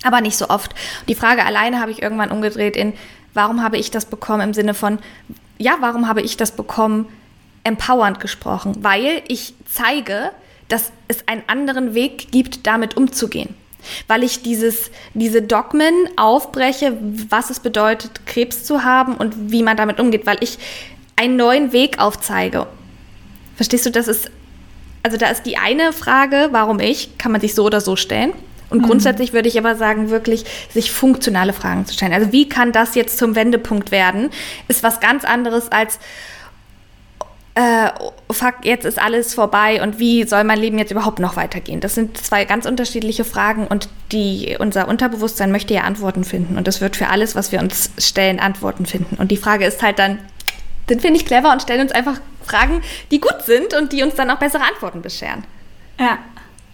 Aber nicht so oft. Die Frage alleine habe ich irgendwann umgedreht in, warum habe ich das bekommen im Sinne von, ja, warum habe ich das bekommen? Empowernd gesprochen, weil ich zeige, dass es einen anderen Weg gibt, damit umzugehen. Weil ich dieses, diese Dogmen aufbreche, was es bedeutet, Krebs zu haben und wie man damit umgeht, weil ich einen neuen Weg aufzeige. Verstehst du, das ist, also da ist die eine Frage, warum ich, kann man sich so oder so stellen. Und mhm. grundsätzlich würde ich aber sagen, wirklich sich funktionale Fragen zu stellen. Also wie kann das jetzt zum Wendepunkt werden, ist was ganz anderes als, äh, fuck, jetzt ist alles vorbei und wie soll mein Leben jetzt überhaupt noch weitergehen? Das sind zwei ganz unterschiedliche Fragen und die, unser Unterbewusstsein möchte ja Antworten finden und das wird für alles, was wir uns stellen, Antworten finden. Und die Frage ist halt dann, sind wir nicht clever und stellen uns einfach Fragen, die gut sind und die uns dann auch bessere Antworten bescheren. Ja.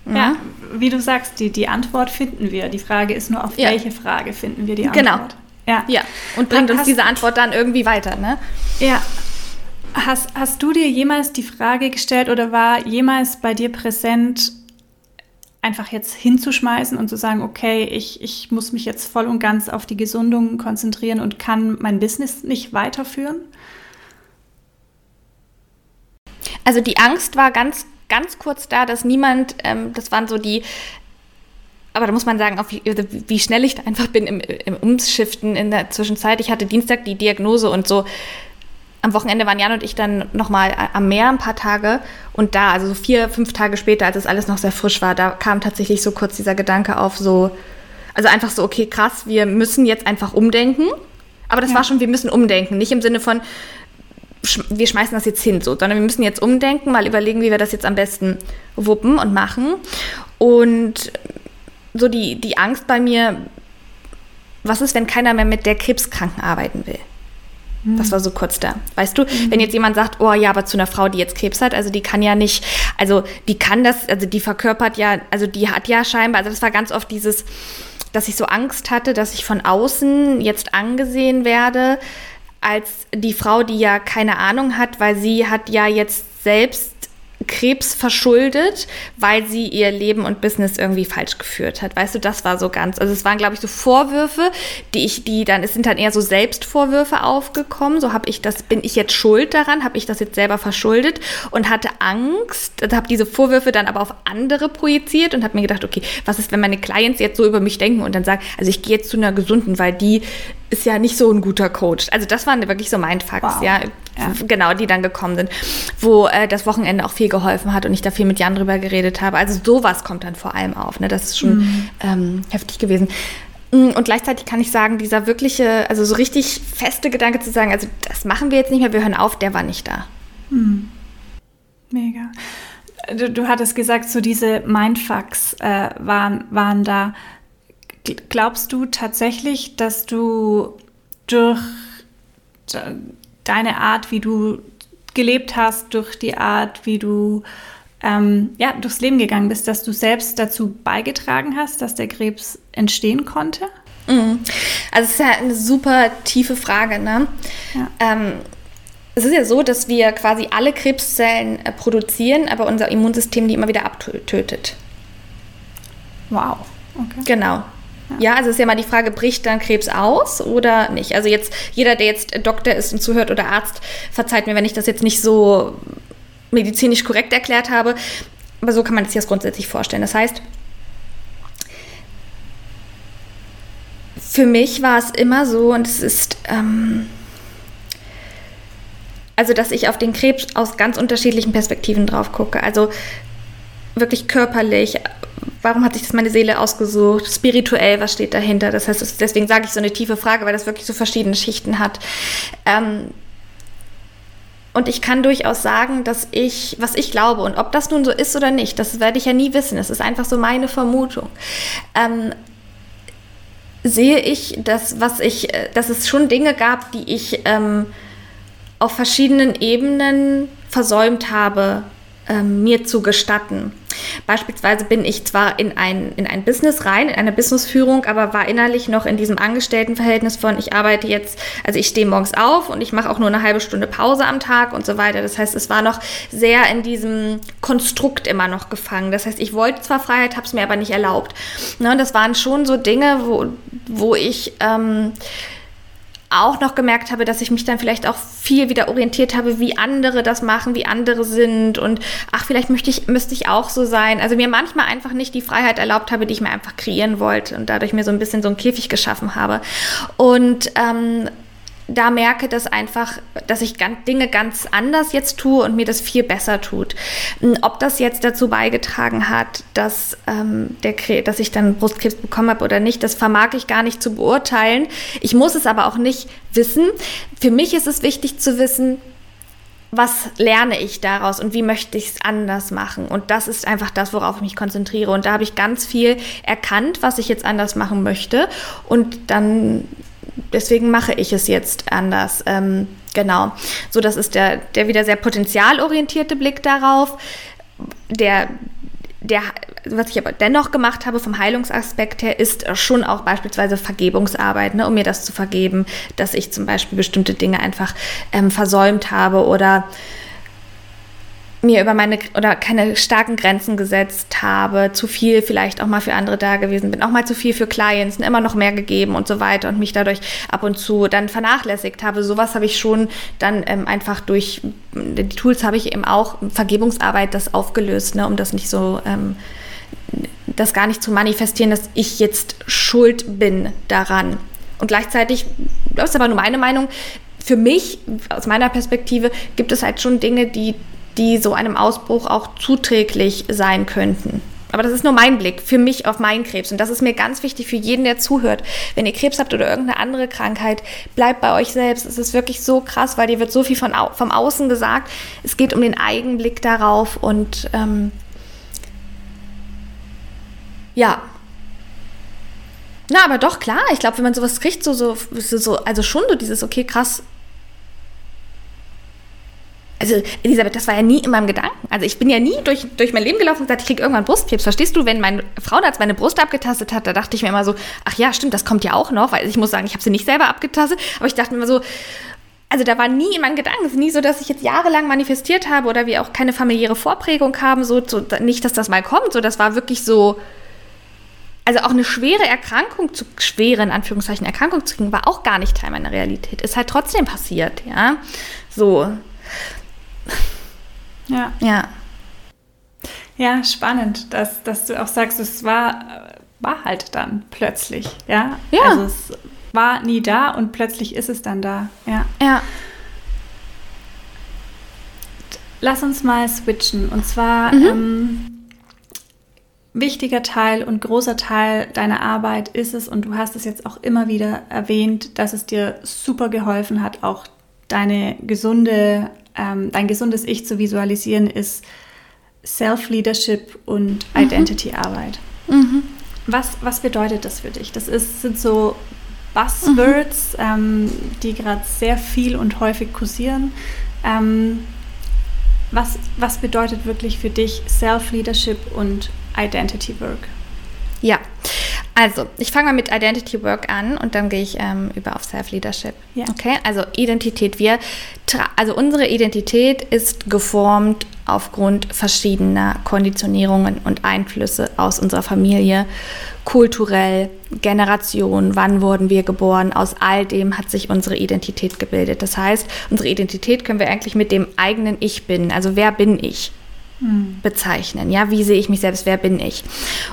Ja, ja wie du sagst, die, die Antwort finden wir. Die Frage ist nur, auf ja. welche Frage finden wir die. Antwort. Genau. Ja. ja. Und bringt uns diese Antwort dann irgendwie weiter, ne? Ja. Hast, hast du dir jemals die Frage gestellt oder war jemals bei dir präsent, einfach jetzt hinzuschmeißen und zu sagen, okay, ich, ich muss mich jetzt voll und ganz auf die Gesundung konzentrieren und kann mein Business nicht weiterführen? Also die Angst war ganz, ganz kurz da, dass niemand, ähm, das waren so die, aber da muss man sagen, wie, also wie, schnell ich da einfach bin im, im Umschiften in der Zwischenzeit. Ich hatte Dienstag die Diagnose und so am Wochenende waren Jan und ich dann nochmal am Meer ein paar Tage und da, also so vier, fünf Tage später, als es alles noch sehr frisch war, da kam tatsächlich so kurz dieser Gedanke auf, so, also einfach so, okay, krass, wir müssen jetzt einfach umdenken. Aber das ja. war schon, wir müssen umdenken. Nicht im Sinne von, wir schmeißen das jetzt hin, so, sondern wir müssen jetzt umdenken, mal überlegen, wie wir das jetzt am besten wuppen und machen. Und so die, die Angst bei mir, was ist, wenn keiner mehr mit der Krebskranken arbeiten will? Hm. Das war so kurz da. Weißt du, mhm. wenn jetzt jemand sagt, oh ja, aber zu einer Frau, die jetzt Krebs hat, also die kann ja nicht, also die kann das, also die verkörpert ja, also die hat ja scheinbar, also das war ganz oft dieses, dass ich so Angst hatte, dass ich von außen jetzt angesehen werde, als die Frau, die ja keine Ahnung hat, weil sie hat ja jetzt selbst Krebs verschuldet, weil sie ihr Leben und Business irgendwie falsch geführt hat. Weißt du, das war so ganz. Also es waren, glaube ich, so Vorwürfe, die ich, die dann, es sind dann eher so Selbstvorwürfe aufgekommen. So habe ich das, bin ich jetzt schuld daran, habe ich das jetzt selber verschuldet und hatte Angst, also habe diese Vorwürfe dann aber auf andere projiziert und habe mir gedacht, okay, was ist, wenn meine Clients jetzt so über mich denken und dann sagen, also ich gehe jetzt zu einer gesunden, weil die ist ja nicht so ein guter Coach. Also das waren wirklich so Mindfucks, wow. ja, ja, genau, die dann gekommen sind, wo äh, das Wochenende auch viel geholfen hat und ich da viel mit Jan drüber geredet habe. Also sowas kommt dann vor allem auf. Ne? Das ist schon mhm. ähm, heftig gewesen. Mm, und gleichzeitig kann ich sagen, dieser wirkliche, also so richtig feste Gedanke zu sagen, also das machen wir jetzt nicht mehr, wir hören auf, der war nicht da. Mhm. Mega. Du, du, hattest gesagt, so diese Mindfucks äh, waren, waren da. Glaubst du tatsächlich, dass du durch deine Art, wie du gelebt hast, durch die Art, wie du ähm, ja, durchs Leben gegangen bist, dass du selbst dazu beigetragen hast, dass der Krebs entstehen konnte? Mhm. Also es ist ja eine super tiefe Frage. Ne? Ja. Ähm, es ist ja so, dass wir quasi alle Krebszellen äh, produzieren, aber unser Immunsystem die immer wieder abtötet. Wow. Okay. Genau. Ja. also ist ja mal die Frage, bricht dann Krebs aus oder nicht? Also jetzt, jeder, der jetzt Doktor ist und zuhört oder Arzt, verzeiht mir, wenn ich das jetzt nicht so medizinisch korrekt erklärt habe. Aber so kann man sich das grundsätzlich vorstellen. Das heißt, für mich war es immer so, und es ist, ähm, also dass ich auf den Krebs aus ganz unterschiedlichen Perspektiven drauf gucke. Also wirklich körperlich, warum hat sich das meine Seele ausgesucht? Spirituell, was steht dahinter? Das heißt, deswegen sage ich so eine tiefe Frage, weil das wirklich so verschiedene Schichten hat. Ähm, und ich kann durchaus sagen, dass ich, was ich glaube und ob das nun so ist oder nicht, das werde ich ja nie wissen. Es ist einfach so meine Vermutung. Ähm, sehe ich, dass, was ich, äh, dass es schon Dinge gab, die ich ähm, auf verschiedenen Ebenen versäumt habe, ähm, mir zu gestatten. Beispielsweise bin ich zwar in ein, in ein Business rein, in eine Businessführung, aber war innerlich noch in diesem Angestelltenverhältnis von, ich arbeite jetzt, also ich stehe morgens auf und ich mache auch nur eine halbe Stunde Pause am Tag und so weiter. Das heißt, es war noch sehr in diesem Konstrukt immer noch gefangen. Das heißt, ich wollte zwar Freiheit, habe es mir aber nicht erlaubt. Ne, das waren schon so Dinge, wo, wo ich... Ähm, auch noch gemerkt habe, dass ich mich dann vielleicht auch viel wieder orientiert habe, wie andere das machen, wie andere sind und ach, vielleicht möchte ich, müsste ich auch so sein. Also mir manchmal einfach nicht die Freiheit erlaubt habe, die ich mir einfach kreieren wollte und dadurch mir so ein bisschen so einen Käfig geschaffen habe. Und ähm, da merke, dass einfach, dass ich Dinge ganz anders jetzt tue und mir das viel besser tut. Hm, ob das jetzt dazu beigetragen hat, dass, ähm, der, dass ich dann Brustkrebs bekommen habe oder nicht, das vermag ich gar nicht zu beurteilen. Ich muss es aber auch nicht wissen. Für mich ist es wichtig zu wissen, was lerne ich daraus und wie möchte ich es anders machen? Und das ist einfach das, worauf ich mich konzentriere. Und da habe ich ganz viel erkannt, was ich jetzt anders machen möchte. Und dann deswegen mache ich es jetzt anders. Ähm, genau. So, das ist der, der wieder sehr potenzialorientierte Blick darauf. Der, der, was ich aber dennoch gemacht habe vom Heilungsaspekt her, ist schon auch beispielsweise Vergebungsarbeit, ne, um mir das zu vergeben, dass ich zum Beispiel bestimmte Dinge einfach ähm, versäumt habe oder mir über meine oder keine starken Grenzen gesetzt habe, zu viel vielleicht auch mal für andere da gewesen bin, auch mal zu viel für Clients, immer noch mehr gegeben und so weiter und mich dadurch ab und zu dann vernachlässigt habe. Sowas habe ich schon dann ähm, einfach durch die Tools habe ich eben auch Vergebungsarbeit das aufgelöst, ne, um das nicht so ähm, das gar nicht zu manifestieren, dass ich jetzt schuld bin daran. Und gleichzeitig, das ist aber nur meine Meinung, für mich, aus meiner Perspektive, gibt es halt schon Dinge, die die so einem Ausbruch auch zuträglich sein könnten. Aber das ist nur mein Blick für mich auf meinen Krebs. Und das ist mir ganz wichtig für jeden, der zuhört. Wenn ihr Krebs habt oder irgendeine andere Krankheit, bleibt bei euch selbst. Es ist wirklich so krass, weil dir wird so viel von, vom Außen gesagt. Es geht um den Eigenblick darauf. Und ähm, ja. Na, aber doch, klar. Ich glaube, wenn man sowas kriegt, so, so, so, also schon so dieses, okay, krass, also Elisabeth, das war ja nie in meinem Gedanken. Also ich bin ja nie durch, durch mein Leben gelaufen und gesagt, ich kriege irgendwann Brustkrebs. Verstehst du, wenn meine Frauenarzt meine Brust abgetastet hat, da dachte ich mir immer so, ach ja, stimmt, das kommt ja auch noch, weil ich muss sagen, ich habe sie nicht selber abgetastet, aber ich dachte mir immer so, also da war nie in meinem Gedanken, es ist nie so, dass ich jetzt jahrelang manifestiert habe oder wir auch keine familiäre Vorprägung haben, so, so nicht, dass das mal kommt, so das war wirklich so, also auch eine schwere Erkrankung zu, schwere Anführungszeichen Erkrankung zu kriegen, war auch gar nicht Teil meiner Realität. Ist halt trotzdem passiert, ja. So. Ja. Ja. Ja, spannend, dass, dass du auch sagst, es war, war halt dann plötzlich, ja? Ja. Also es war nie da und plötzlich ist es dann da, ja. Ja. Lass uns mal switchen. Und zwar mhm. ähm, wichtiger Teil und großer Teil deiner Arbeit ist es, und du hast es jetzt auch immer wieder erwähnt, dass es dir super geholfen hat, auch deine gesunde ähm, dein gesundes Ich zu visualisieren, ist Self-Leadership und mhm. Identity-Arbeit. Mhm. Was, was bedeutet das für dich? Das ist, sind so Buzzwords, mhm. ähm, die gerade sehr viel und häufig kursieren. Ähm, was, was bedeutet wirklich für dich Self-Leadership und Identity Work? Ja, also ich fange mal mit Identity Work an und dann gehe ich ähm, über auf Self-Leadership. Ja. Okay, also Identität. Wir, also unsere Identität ist geformt aufgrund verschiedener Konditionierungen und Einflüsse aus unserer Familie, kulturell, Generation, wann wurden wir geboren, aus all dem hat sich unsere Identität gebildet. Das heißt, unsere Identität können wir eigentlich mit dem eigenen Ich bin, also wer bin ich, bezeichnen. Ja, wie sehe ich mich selbst? Wer bin ich?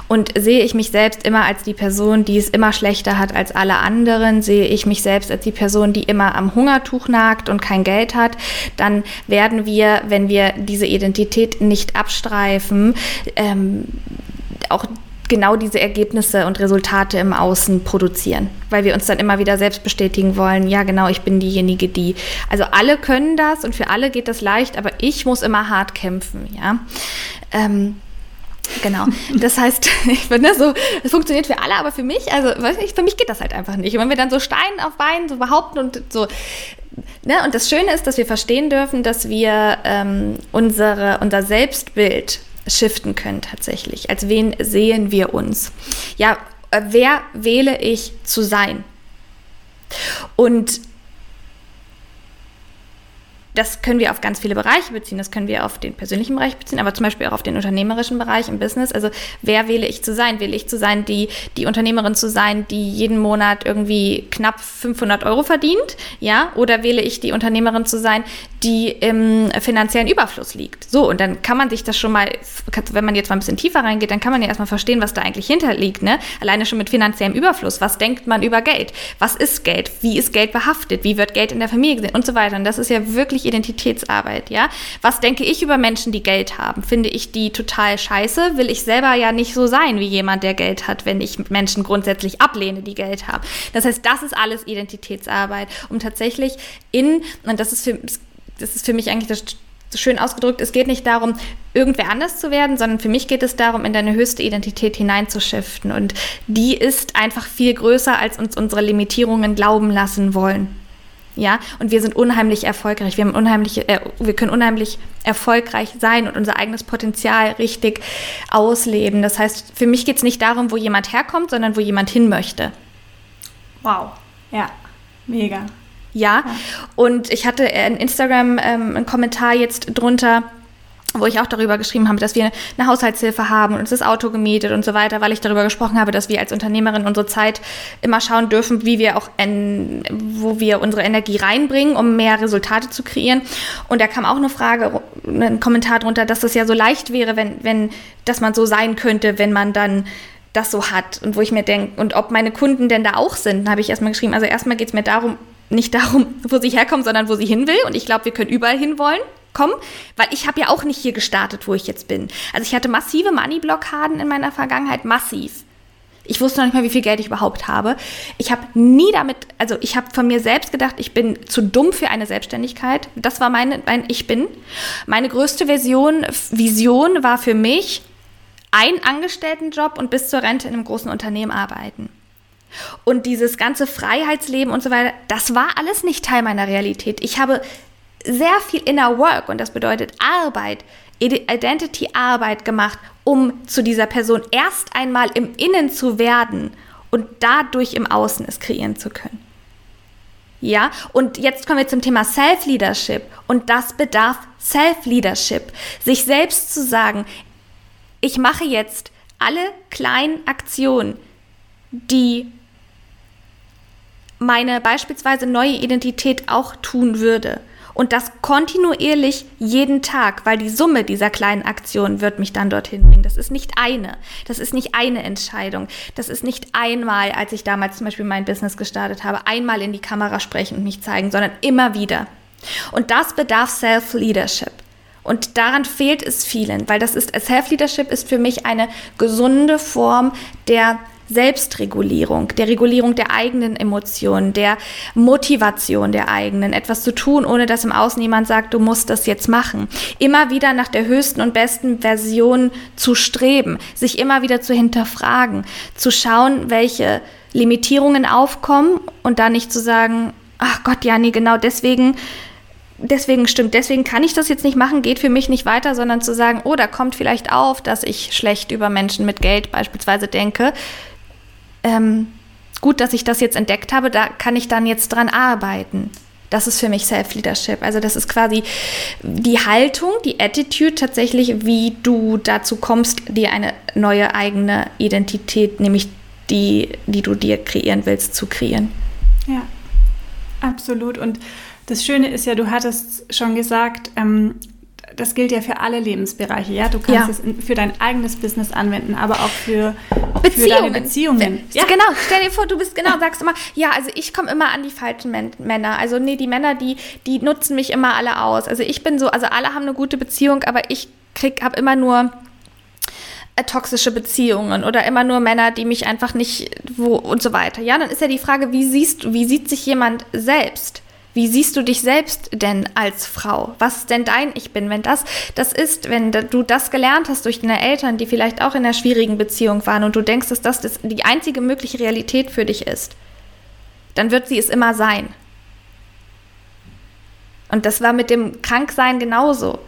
Und sehe ich mich selbst immer als die Person, die es immer schlechter hat als alle anderen? Sehe ich mich selbst als die Person, die immer am Hungertuch nagt und kein Geld hat? Dann werden wir, wenn wir diese Identität nicht abstreifen, ähm, auch genau diese Ergebnisse und Resultate im Außen produzieren, weil wir uns dann immer wieder selbst bestätigen wollen, ja genau, ich bin diejenige, die. Also alle können das und für alle geht das leicht, aber ich muss immer hart kämpfen, ja. Ähm, Genau. Das heißt, ich finde so, es funktioniert für alle, aber für mich, also weiß nicht, für mich geht das halt einfach nicht. Und wenn wir dann so Stein auf Bein so behaupten und so, ne, und das Schöne ist, dass wir verstehen dürfen, dass wir ähm, unsere, unser Selbstbild shiften können tatsächlich. Als wen sehen wir uns? Ja, äh, wer wähle ich zu sein? Und das können wir auf ganz viele Bereiche beziehen. Das können wir auf den persönlichen Bereich beziehen, aber zum Beispiel auch auf den unternehmerischen Bereich im Business. Also wer wähle ich zu sein? Wähle ich zu sein, die, die Unternehmerin zu sein, die jeden Monat irgendwie knapp 500 Euro verdient? Ja? Oder wähle ich die Unternehmerin zu sein, die im finanziellen Überfluss liegt? So, und dann kann man sich das schon mal, wenn man jetzt mal ein bisschen tiefer reingeht, dann kann man ja erstmal verstehen, was da eigentlich hinterliegt. Ne? Alleine schon mit finanziellem Überfluss. Was denkt man über Geld? Was ist Geld? Wie ist Geld behaftet? Wie wird Geld in der Familie gesehen? Und so weiter. Und das ist ja wirklich wirklich Identitätsarbeit, ja? Was denke ich über Menschen, die Geld haben? Finde ich die total scheiße? Will ich selber ja nicht so sein wie jemand, der Geld hat, wenn ich Menschen grundsätzlich ablehne, die Geld haben. Das heißt, das ist alles Identitätsarbeit, um tatsächlich in, und das ist für, das ist für mich eigentlich das schön ausgedrückt, es geht nicht darum, irgendwer anders zu werden, sondern für mich geht es darum, in deine höchste Identität hineinzuschiften. Und die ist einfach viel größer, als uns unsere Limitierungen glauben lassen wollen. Ja, und wir sind unheimlich erfolgreich. Wir haben unheimliche, äh, wir können unheimlich erfolgreich sein und unser eigenes Potenzial richtig ausleben. Das heißt, für mich geht es nicht darum, wo jemand herkommt, sondern wo jemand hin möchte. Wow. Ja, mega. Ja, ja. und ich hatte in Instagram ähm, einen Kommentar jetzt drunter wo ich auch darüber geschrieben habe, dass wir eine Haushaltshilfe haben und uns das Auto gemietet und so weiter, weil ich darüber gesprochen habe, dass wir als Unternehmerin unsere Zeit immer schauen dürfen, wie wir auch, in, wo wir unsere Energie reinbringen, um mehr Resultate zu kreieren. Und da kam auch eine Frage, ein Kommentar drunter, dass das ja so leicht wäre, wenn, wenn, dass man so sein könnte, wenn man dann das so hat. Und wo ich mir denke, und ob meine Kunden denn da auch sind, habe ich erstmal geschrieben. Also erstmal geht es mir darum, nicht darum, wo sie herkommen, sondern wo sie hin will. Und ich glaube, wir können überall hinwollen kommen, weil ich habe ja auch nicht hier gestartet, wo ich jetzt bin. Also ich hatte massive Money-Blockaden in meiner Vergangenheit, massiv. Ich wusste noch nicht mal, wie viel Geld ich überhaupt habe. Ich habe nie damit, also ich habe von mir selbst gedacht, ich bin zu dumm für eine Selbstständigkeit. Das war meine, mein Ich bin. Meine größte Version, Vision war für mich, ein Angestelltenjob und bis zur Rente in einem großen Unternehmen arbeiten. Und dieses ganze Freiheitsleben und so weiter, das war alles nicht Teil meiner Realität. Ich habe sehr viel Inner Work und das bedeutet Arbeit, Identity-Arbeit gemacht, um zu dieser Person erst einmal im Innen zu werden und dadurch im Außen es kreieren zu können. Ja, und jetzt kommen wir zum Thema Self-Leadership und das bedarf Self-Leadership. Sich selbst zu sagen, ich mache jetzt alle kleinen Aktionen, die meine beispielsweise neue Identität auch tun würde und das kontinuierlich jeden Tag, weil die Summe dieser kleinen Aktionen wird mich dann dorthin bringen. Das ist nicht eine. Das ist nicht eine Entscheidung. Das ist nicht einmal, als ich damals zum Beispiel mein Business gestartet habe, einmal in die Kamera sprechen und mich zeigen, sondern immer wieder. Und das bedarf Self-Leadership. Und daran fehlt es vielen, weil das ist, Self-Leadership ist für mich eine gesunde Form der Selbstregulierung, der Regulierung der eigenen Emotionen, der Motivation der eigenen, etwas zu tun, ohne dass im Außen jemand sagt, du musst das jetzt machen. Immer wieder nach der höchsten und besten Version zu streben, sich immer wieder zu hinterfragen, zu schauen, welche Limitierungen aufkommen und da nicht zu sagen, ach Gott, ja, nee, genau deswegen deswegen stimmt, deswegen kann ich das jetzt nicht machen, geht für mich nicht weiter, sondern zu sagen, oh, da kommt vielleicht auf, dass ich schlecht über Menschen mit Geld beispielsweise denke ähm, gut, dass ich das jetzt entdeckt habe, da kann ich dann jetzt dran arbeiten. Das ist für mich Self-Leadership. Also das ist quasi die Haltung, die Attitude tatsächlich, wie du dazu kommst, dir eine neue eigene Identität, nämlich die, die du dir kreieren willst, zu kreieren. Ja, absolut. Und das Schöne ist ja, du hattest schon gesagt, ähm, das gilt ja für alle Lebensbereiche, ja. Du kannst ja. es für dein eigenes Business anwenden, aber auch für, Beziehungen. Für deine Beziehungen. Ja. Genau, stell dir vor, du bist genau, sagst immer, ja, also ich komme immer an die falschen Männer. Also nee, die Männer, die, die nutzen mich immer alle aus. Also ich bin so, also alle haben eine gute Beziehung, aber ich krieg, habe immer nur äh, toxische Beziehungen oder immer nur Männer, die mich einfach nicht wo und so weiter. Ja, dann ist ja die Frage, wie siehst du, wie sieht sich jemand selbst? Wie siehst du dich selbst denn als Frau? Was ist denn dein Ich bin? Wenn das das ist, wenn du das gelernt hast durch deine Eltern, die vielleicht auch in einer schwierigen Beziehung waren und du denkst, dass das, die einzige mögliche Realität für dich ist, dann wird sie es immer sein. Und das war mit dem Kranksein genauso.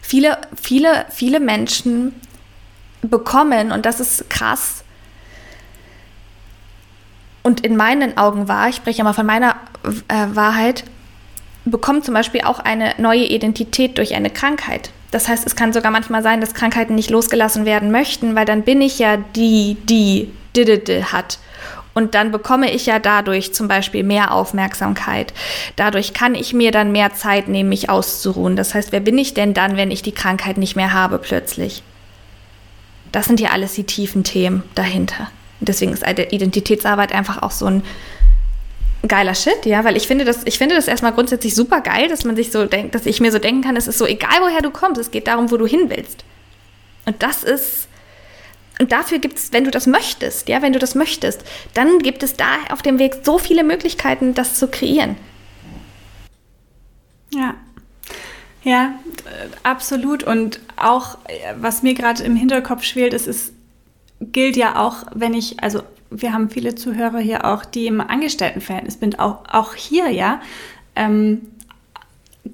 Viele, viele, viele Menschen bekommen, und das ist krass, und in meinen Augen war, ich spreche mal von meiner äh, Wahrheit, bekommen zum Beispiel auch eine neue Identität durch eine Krankheit. Das heißt, es kann sogar manchmal sein, dass Krankheiten nicht losgelassen werden möchten, weil dann bin ich ja die, die, die hat. Und dann bekomme ich ja dadurch zum Beispiel mehr Aufmerksamkeit. Dadurch kann ich mir dann mehr Zeit nehmen, mich auszuruhen. Das heißt, wer bin ich denn dann, wenn ich die Krankheit nicht mehr habe plötzlich? Das sind ja alles die tiefen Themen dahinter. Deswegen ist Identitätsarbeit einfach auch so ein geiler Shit, ja, weil ich finde das, ich finde das erstmal grundsätzlich super geil, dass man sich so denkt, dass ich mir so denken kann, es ist so egal, woher du kommst, es geht darum, wo du hin willst. Und das ist, und dafür gibt es, wenn du das möchtest, ja, wenn du das möchtest, dann gibt es da auf dem Weg so viele Möglichkeiten, das zu kreieren. Ja. Ja, absolut. Und auch, was mir gerade im Hinterkopf schwelt, ist, es gilt ja auch, wenn ich, also wir haben viele Zuhörer hier auch, die im Angestelltenverhältnis sind, auch, auch hier, ja. Ähm,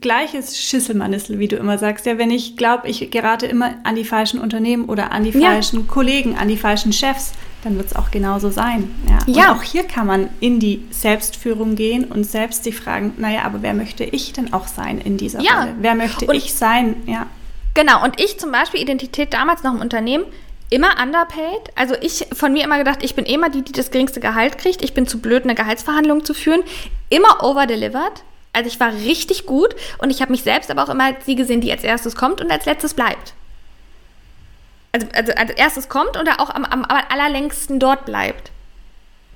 gleiches Schisselmanissel, wie du immer sagst. Ja, wenn ich glaube, ich gerate immer an die falschen Unternehmen oder an die ja. falschen Kollegen, an die falschen Chefs, dann wird es auch genauso sein. Ja. ja. Und auch hier kann man in die Selbstführung gehen und selbst sich fragen, naja, aber wer möchte ich denn auch sein in dieser ja. Rolle? Wer möchte und ich sein? Ja. Genau, und ich zum Beispiel Identität damals noch im Unternehmen, immer underpaid. Also ich von mir immer gedacht, ich bin immer die, die das geringste Gehalt kriegt. Ich bin zu blöd, eine Gehaltsverhandlung zu führen. Immer overdelivered. Also ich war richtig gut und ich habe mich selbst aber auch immer als die gesehen, die als erstes kommt und als letztes bleibt. Also, also als erstes kommt und auch am, am, am allerlängsten dort bleibt.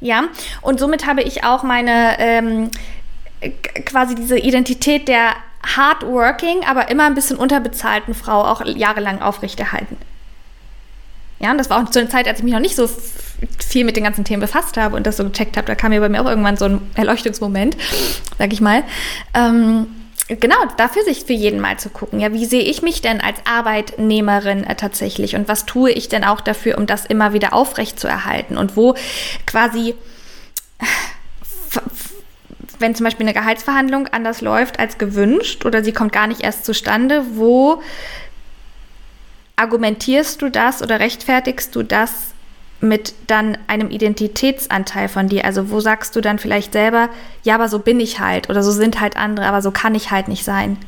Ja, und somit habe ich auch meine ähm, quasi diese Identität der hardworking, aber immer ein bisschen unterbezahlten Frau auch jahrelang aufrechterhalten. Ja, und das war auch zu einer Zeit, als ich mich noch nicht so viel mit den ganzen Themen befasst habe und das so gecheckt habe. Da kam mir bei mir auch irgendwann so ein Erleuchtungsmoment, sag ich mal. Ähm, genau, dafür sich für jeden mal zu gucken. Ja, wie sehe ich mich denn als Arbeitnehmerin äh, tatsächlich und was tue ich denn auch dafür, um das immer wieder aufrecht zu erhalten und wo quasi wenn zum Beispiel eine Gehaltsverhandlung anders läuft als gewünscht oder sie kommt gar nicht erst zustande, wo argumentierst du das oder rechtfertigst du das mit dann einem Identitätsanteil von dir? Also wo sagst du dann vielleicht selber, ja, aber so bin ich halt oder so sind halt andere, aber so kann ich halt nicht sein.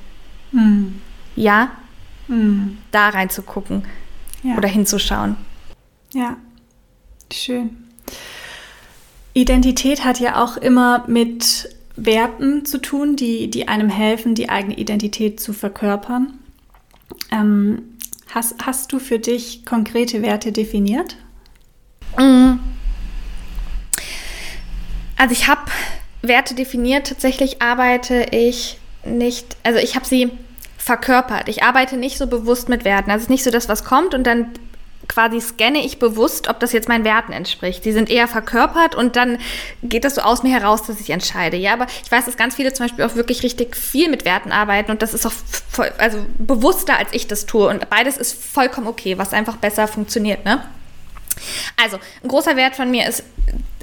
Mhm. Ja? Mhm. Da reinzugucken ja. oder hinzuschauen. Ja, schön. Identität hat ja auch immer mit Werten zu tun, die, die einem helfen, die eigene Identität zu verkörpern. Ähm, Hast, hast du für dich konkrete Werte definiert? Mm. Also ich habe Werte definiert. Tatsächlich arbeite ich nicht, also ich habe sie verkörpert. Ich arbeite nicht so bewusst mit Werten. Also es ist nicht so das, was kommt und dann quasi scanne ich bewusst, ob das jetzt meinen Werten entspricht. Die sind eher verkörpert und dann geht das so aus mir heraus, dass ich entscheide. Ja, aber ich weiß, dass ganz viele zum Beispiel auch wirklich richtig viel mit Werten arbeiten und das ist auch voll, also bewusster, als ich das tue. Und beides ist vollkommen okay, was einfach besser funktioniert, ne? Also, ein großer Wert von mir ist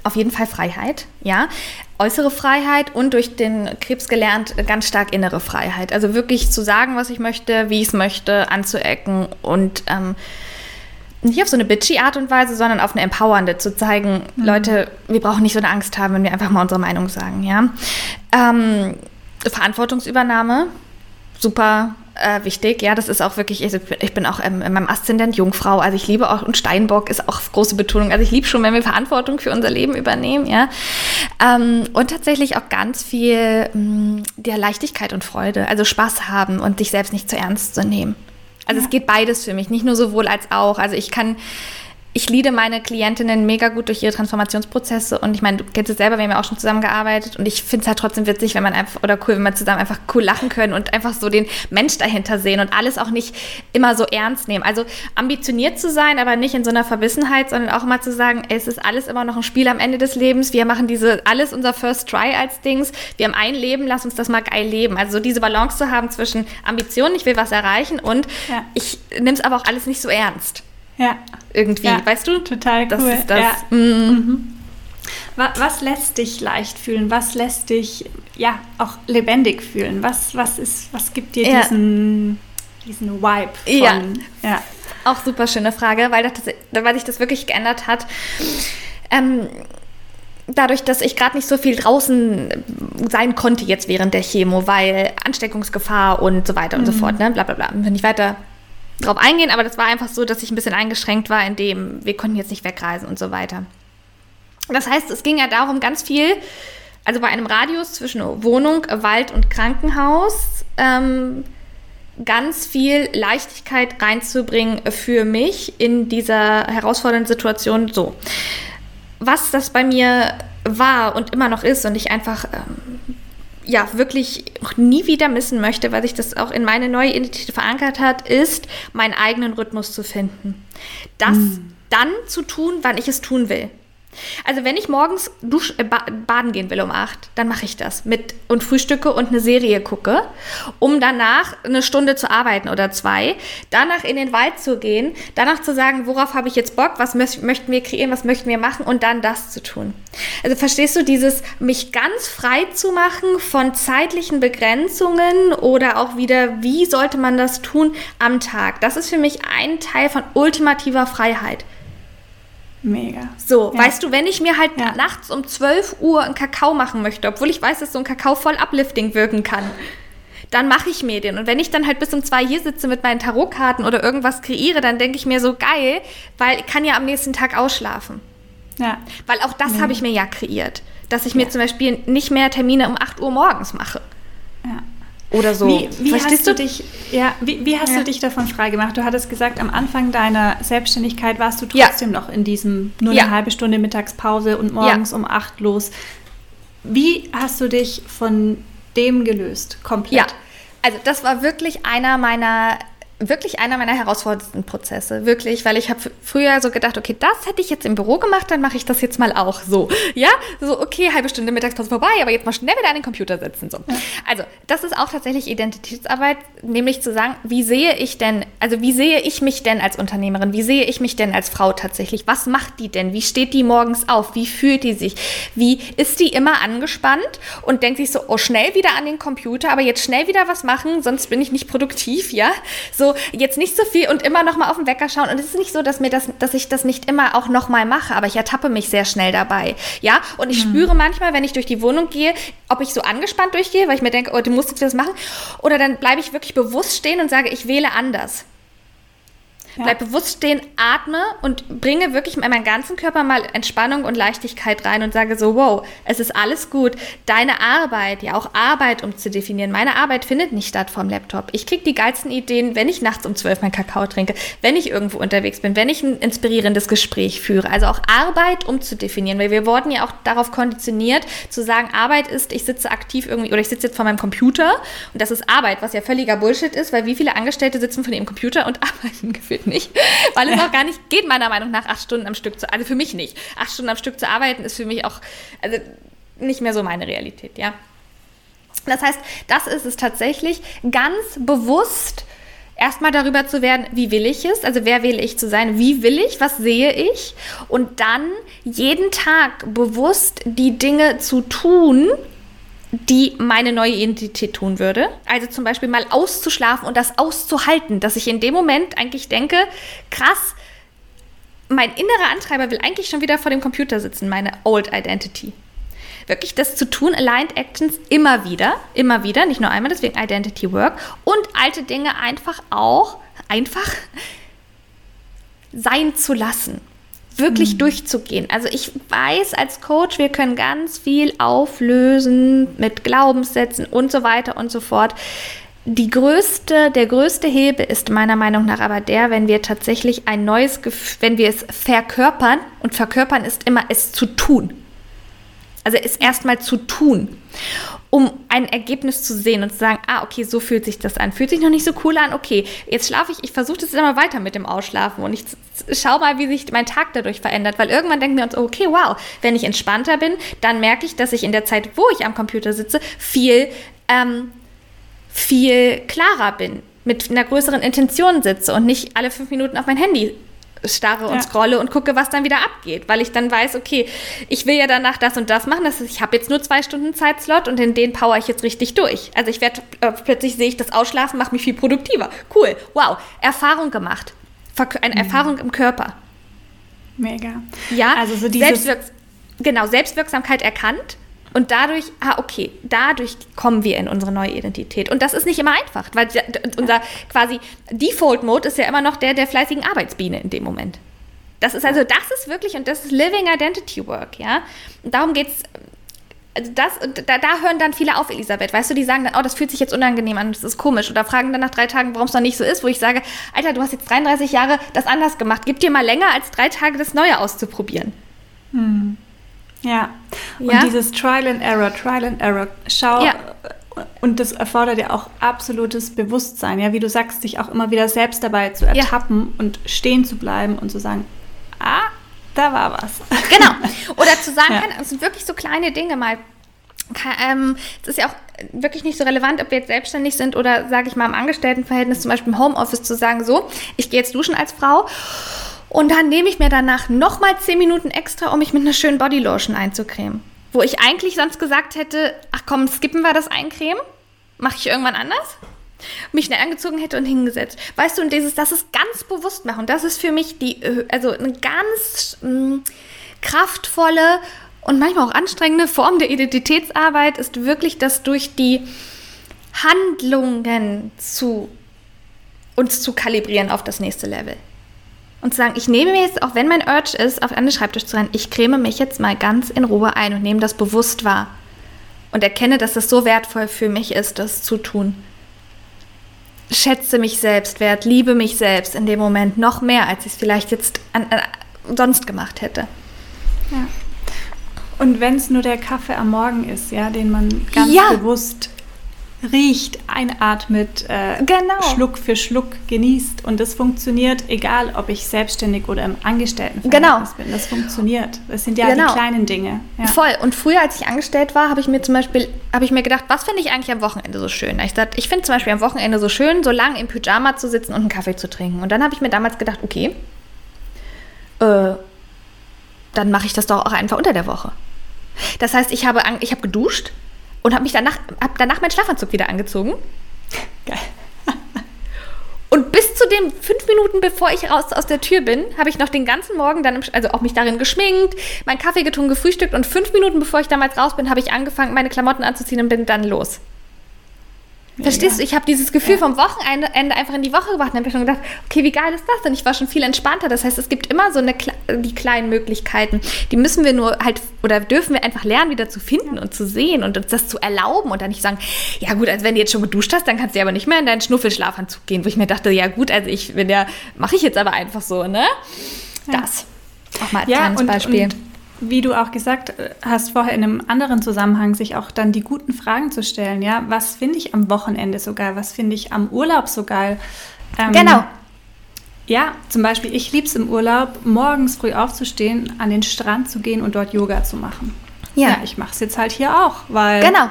auf jeden Fall Freiheit, ja. Äußere Freiheit und durch den Krebs gelernt ganz stark innere Freiheit. Also wirklich zu sagen, was ich möchte, wie ich es möchte, anzuecken und ähm, nicht auf so eine bitchy Art und Weise, sondern auf eine empowernde, zu zeigen, mhm. Leute, wir brauchen nicht so eine Angst haben, wenn wir einfach mal unsere Meinung sagen, ja. Ähm, Verantwortungsübernahme, super äh, wichtig, ja, das ist auch wirklich, ich, ich bin auch ähm, in meinem Aszendent Jungfrau, also ich liebe auch, und Steinbock ist auch große Betonung, also ich liebe schon, wenn wir Verantwortung für unser Leben übernehmen, ja. Ähm, und tatsächlich auch ganz viel mh, mm, der Leichtigkeit und Freude, also Spaß haben und sich selbst nicht zu ernst zu nehmen. Also ja. es geht beides für mich, nicht nur sowohl als auch. Also ich kann ich liebe meine Klientinnen mega gut durch ihre Transformationsprozesse und ich meine, du kennst es selber, wir haben ja auch schon zusammengearbeitet und ich finde es halt trotzdem witzig, wenn man einfach, oder cool, wenn wir zusammen einfach cool lachen können und einfach so den Mensch dahinter sehen und alles auch nicht immer so ernst nehmen. Also ambitioniert zu sein, aber nicht in so einer Verbissenheit, sondern auch mal zu sagen, ey, es ist alles immer noch ein Spiel am Ende des Lebens, wir machen diese, alles unser First Try als Dings, wir haben ein Leben, lass uns das mal geil leben. Also so diese Balance zu haben zwischen Ambitionen, ich will was erreichen und ja. ich nehme es aber auch alles nicht so ernst. Ja. Irgendwie, ja, weißt du? Total cool. Das ist das. Ja. Mhm. Mhm. Was lässt dich leicht fühlen? Was lässt dich ja auch lebendig fühlen? Was, was, ist, was gibt dir ja. diesen, diesen Vibe von, ja. ja. Auch super schöne Frage, weil, das, weil sich das wirklich geändert hat. Ähm, dadurch, dass ich gerade nicht so viel draußen sein konnte jetzt während der Chemo, weil Ansteckungsgefahr und so weiter mhm. und so mhm. fort, ne? bla bla bla. Wenn ich weiter drauf eingehen, aber das war einfach so, dass ich ein bisschen eingeschränkt war, in dem wir konnten jetzt nicht wegreisen und so weiter. Das heißt, es ging ja darum, ganz viel, also bei einem Radius zwischen Wohnung, Wald und Krankenhaus, ähm, ganz viel Leichtigkeit reinzubringen für mich in dieser herausfordernden Situation. So, was das bei mir war und immer noch ist und ich einfach ähm, ja wirklich nie wieder missen möchte, weil sich das auch in meine neue Identität verankert hat, ist, meinen eigenen Rhythmus zu finden. Das mm. dann zu tun, wann ich es tun will. Also wenn ich morgens dusch, äh, baden gehen will um acht, dann mache ich das mit und frühstücke und eine Serie gucke, um danach eine Stunde zu arbeiten oder zwei, danach in den Wald zu gehen, danach zu sagen, worauf habe ich jetzt Bock, was mö möchten wir kreieren, was möchten wir machen und dann das zu tun. Also verstehst du dieses, mich ganz frei zu machen von zeitlichen Begrenzungen oder auch wieder, wie sollte man das tun am Tag? Das ist für mich ein Teil von ultimativer Freiheit. Mega. So, ja. weißt du, wenn ich mir halt ja. nachts um 12 Uhr einen Kakao machen möchte, obwohl ich weiß, dass so ein Kakao voll uplifting wirken kann, dann mache ich mir den. Und wenn ich dann halt bis um zwei hier sitze mit meinen Tarotkarten oder irgendwas kreiere, dann denke ich mir so geil, weil ich kann ja am nächsten Tag ausschlafen. Ja. Weil auch das mhm. habe ich mir ja kreiert. Dass ich mir zum Beispiel nicht mehr Termine um 8 Uhr morgens mache. Ja. Oder so. Wie, wie hast du dich, ja, wie, wie hast ja. du dich davon freigemacht? Du hattest gesagt, am Anfang deiner Selbstständigkeit warst du trotzdem ja. noch in diesem nur eine halbe Stunde Mittagspause und morgens um acht los. Wie hast du dich von dem gelöst? Komplett? Ja, also das war wirklich einer meiner wirklich einer meiner herausforderndsten Prozesse. Wirklich, weil ich habe früher so gedacht, okay, das hätte ich jetzt im Büro gemacht, dann mache ich das jetzt mal auch so. Ja, so, okay, halbe Stunde Mittagspause vorbei, aber jetzt mal schnell wieder an den Computer setzen. So. Ja. Also, das ist auch tatsächlich Identitätsarbeit, nämlich zu sagen, wie sehe ich denn, also wie sehe ich mich denn als Unternehmerin? Wie sehe ich mich denn als Frau tatsächlich? Was macht die denn? Wie steht die morgens auf? Wie fühlt die sich? Wie ist die immer angespannt und denkt sich so, oh, schnell wieder an den Computer, aber jetzt schnell wieder was machen, sonst bin ich nicht produktiv, ja? So, jetzt nicht so viel und immer noch mal auf den Wecker schauen. Und es ist nicht so, dass mir das, dass ich das nicht immer auch noch mal mache, aber ich ertappe mich sehr schnell dabei. Ja, und ich mhm. spüre manchmal, wenn ich durch die Wohnung gehe, ob ich so angespannt durchgehe, weil ich mir denke, oh, du musst jetzt das machen. Oder dann bleibe ich wirklich bewusst stehen und sage, ich wähle anders. Ja. Bleib bewusst stehen, atme und bringe wirklich in meinen ganzen Körper mal Entspannung und Leichtigkeit rein und sage so, wow, es ist alles gut. Deine Arbeit, ja auch Arbeit um zu definieren. Meine Arbeit findet nicht statt vom Laptop. Ich kriege die geilsten Ideen, wenn ich nachts um zwölf meinen Kakao trinke, wenn ich irgendwo unterwegs bin, wenn ich ein inspirierendes Gespräch führe. Also auch Arbeit um zu definieren, weil wir wurden ja auch darauf konditioniert, zu sagen, Arbeit ist, ich sitze aktiv irgendwie oder ich sitze jetzt vor meinem Computer und das ist Arbeit, was ja völliger Bullshit ist, weil wie viele Angestellte sitzen von ihrem Computer und arbeiten gefühlt gefühlt nicht, weil es auch gar nicht geht, meiner Meinung nach, acht Stunden am Stück zu, also für mich nicht. Acht Stunden am Stück zu arbeiten ist für mich auch, also nicht mehr so meine Realität, ja. Das heißt, das ist es tatsächlich, ganz bewusst erstmal darüber zu werden, wie will ich es, also wer will ich zu sein, wie will ich, was sehe ich und dann jeden Tag bewusst die Dinge zu tun, die meine neue Identität tun würde. Also zum Beispiel mal auszuschlafen und das auszuhalten, dass ich in dem Moment eigentlich denke, krass, mein innerer Antreiber will eigentlich schon wieder vor dem Computer sitzen, meine Old Identity. Wirklich das zu tun, Aligned Actions immer wieder, immer wieder, nicht nur einmal, deswegen Identity Work und alte Dinge einfach auch, einfach sein zu lassen wirklich mhm. durchzugehen. Also ich weiß als Coach, wir können ganz viel auflösen mit Glaubenssätzen und so weiter und so fort. die größte, der größte Hebel ist meiner Meinung nach aber der, wenn wir tatsächlich ein neues Gefühl, wenn wir es verkörpern und verkörpern ist immer es zu tun. Also es erstmal zu tun, um ein Ergebnis zu sehen und zu sagen, ah, okay, so fühlt sich das an. Fühlt sich noch nicht so cool an, okay, jetzt schlafe ich, ich versuche das immer weiter mit dem Ausschlafen und ich schaue mal, wie sich mein Tag dadurch verändert, weil irgendwann denken wir uns, okay, wow, wenn ich entspannter bin, dann merke ich, dass ich in der Zeit, wo ich am Computer sitze, viel ähm, viel klarer bin, mit einer größeren Intention sitze und nicht alle fünf Minuten auf mein Handy starre und ja. scrolle und gucke, was dann wieder abgeht, weil ich dann weiß, okay, ich will ja danach das und das machen. Das heißt, ich habe jetzt nur zwei Stunden Zeitslot und in den power ich jetzt richtig durch. Also ich werde äh, plötzlich sehe ich das Ausschlafen macht mich viel produktiver. Cool, wow, Erfahrung gemacht, eine mhm. Erfahrung im Körper. Mega. Ja, also so dieses Selbstwirks genau Selbstwirksamkeit erkannt und dadurch, ah, okay, dadurch kommen wir in unsere neue Identität. Und das ist nicht immer einfach, weil unser quasi Default-Mode ist ja immer noch der der fleißigen Arbeitsbiene in dem Moment. Das ist also, das ist wirklich, und das ist Living Identity Work, ja. Und darum geht es, also das, da, da hören dann viele auf, Elisabeth. Weißt du, die sagen dann, oh, das fühlt sich jetzt unangenehm an, das ist komisch. Oder fragen dann nach drei Tagen, warum es noch nicht so ist, wo ich sage, Alter, du hast jetzt 33 Jahre das anders gemacht. Gib dir mal länger als drei Tage das Neue auszuprobieren. Hm. Ja. Und ja? dieses Trial and Error, Trial and Error. Schau. Ja. Und das erfordert ja auch absolutes Bewusstsein, ja, wie du sagst, sich auch immer wieder selbst dabei zu ertappen ja. und stehen zu bleiben und zu sagen, ah, da war was. Genau. Oder zu sagen, ja. es sind wirklich so kleine Dinge mal. Ähm, es ist ja auch wirklich nicht so relevant, ob wir jetzt selbstständig sind oder, sage ich mal, im Angestelltenverhältnis, zum Beispiel im Homeoffice, zu sagen, so, ich gehe jetzt duschen als Frau und dann nehme ich mir danach nochmal 10 Minuten extra, um mich mit einer schönen Bodylotion einzucremen. Wo ich eigentlich sonst gesagt hätte, ach komm, skippen wir das Eincremen. Mache ich irgendwann anders. Mich schnell angezogen hätte und hingesetzt. Weißt du, und dieses, das ist ganz bewusst machen. Das ist für mich die, also eine ganz mh, mm, kraftvolle und manchmal auch anstrengende Form der Identitätsarbeit ist wirklich das durch die Handlungen zu uns zu kalibrieren auf das nächste Level und zu sagen, ich nehme mir jetzt, auch wenn mein Urge ist, auf einen Schreibtisch zu rennen, ich creme mich jetzt mal ganz in Ruhe ein und nehme das bewusst wahr. Und erkenne, dass es so wertvoll für mich ist, das zu tun. Schätze mich selbst wert, liebe mich selbst in dem Moment noch mehr, als ich es vielleicht jetzt an, an, sonst gemacht hätte. Ja. Und wenn es nur der Kaffee am Morgen ist, ja, den man ganz ja. bewusst riecht, einatmet, äh, genau. Schluck für Schluck genießt. Und das funktioniert, egal ob ich selbstständig oder im Angestelltenverhältnis genau. bin. Das funktioniert. Das sind ja genau. die kleinen Dinge. Ja. Voll. Und früher, als ich angestellt war, habe ich mir zum Beispiel, habe ich mir gedacht, was finde ich eigentlich am Wochenende so schön? Ich, ich finde zum Beispiel am Wochenende so schön, so lange im Pyjama zu sitzen und einen Kaffee zu trinken. Und dann habe ich mir damals gedacht, okay, äh, dann mache ich das doch auch einfach unter der Woche. Das heißt, ich habe, ich habe geduscht, und habe mich danach, hab danach meinen Schlafanzug wieder angezogen. Geil. Und bis zu den fünf Minuten, bevor ich raus aus der Tür bin, habe ich noch den ganzen Morgen dann, also auch mich darin geschminkt, meinen Kaffee getrunken, gefrühstückt und fünf Minuten, bevor ich damals raus bin, habe ich angefangen, meine Klamotten anzuziehen und bin dann los. Verstehst du? Ich habe dieses Gefühl vom Wochenende einfach in die Woche gebracht und habe schon gedacht, okay, wie geil ist das denn? Ich war schon viel entspannter. Das heißt, es gibt immer so eine, die kleinen Möglichkeiten. Die müssen wir nur halt oder dürfen wir einfach lernen, wieder zu finden und zu sehen und uns das zu erlauben und dann nicht sagen, ja gut, also wenn du jetzt schon geduscht hast, dann kannst du ja aber nicht mehr in deinen Schnuffelschlafanzug gehen, wo ich mir dachte, ja gut, also ich bin ja, mache ich jetzt aber einfach so, ne? Das. Auch mal als ja, kleines und, Beispiel. Und wie du auch gesagt äh, hast vorher in einem anderen Zusammenhang, sich auch dann die guten Fragen zu stellen. Ja, was finde ich am Wochenende so geil? Was finde ich am Urlaub so geil? Ähm, genau. Ja, zum Beispiel, ich liebe es im Urlaub, morgens früh aufzustehen, an den Strand zu gehen und dort Yoga zu machen. Ja, ja ich mache es jetzt halt hier auch, weil genau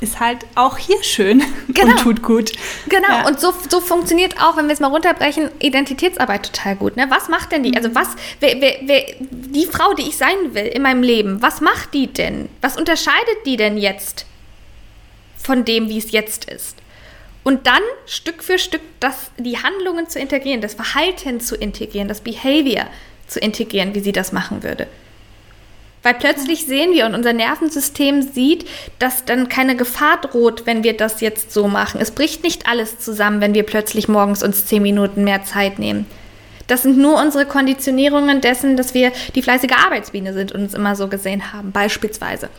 ist halt auch hier schön genau. und tut gut. Genau, ja. und so, so funktioniert auch, wenn wir es mal runterbrechen, Identitätsarbeit total gut. Ne? Was macht denn die? Also was, wer, wer, wer, die Frau, die ich sein will in meinem Leben, was macht die denn? Was unterscheidet die denn jetzt von dem, wie es jetzt ist? Und dann Stück für Stück das, die Handlungen zu integrieren, das Verhalten zu integrieren, das Behavior zu integrieren, wie sie das machen würde. Weil plötzlich sehen wir und unser Nervensystem sieht, dass dann keine Gefahr droht, wenn wir das jetzt so machen. Es bricht nicht alles zusammen, wenn wir plötzlich morgens uns zehn Minuten mehr Zeit nehmen. Das sind nur unsere Konditionierungen dessen, dass wir die fleißige Arbeitsbiene sind und uns immer so gesehen haben, beispielsweise.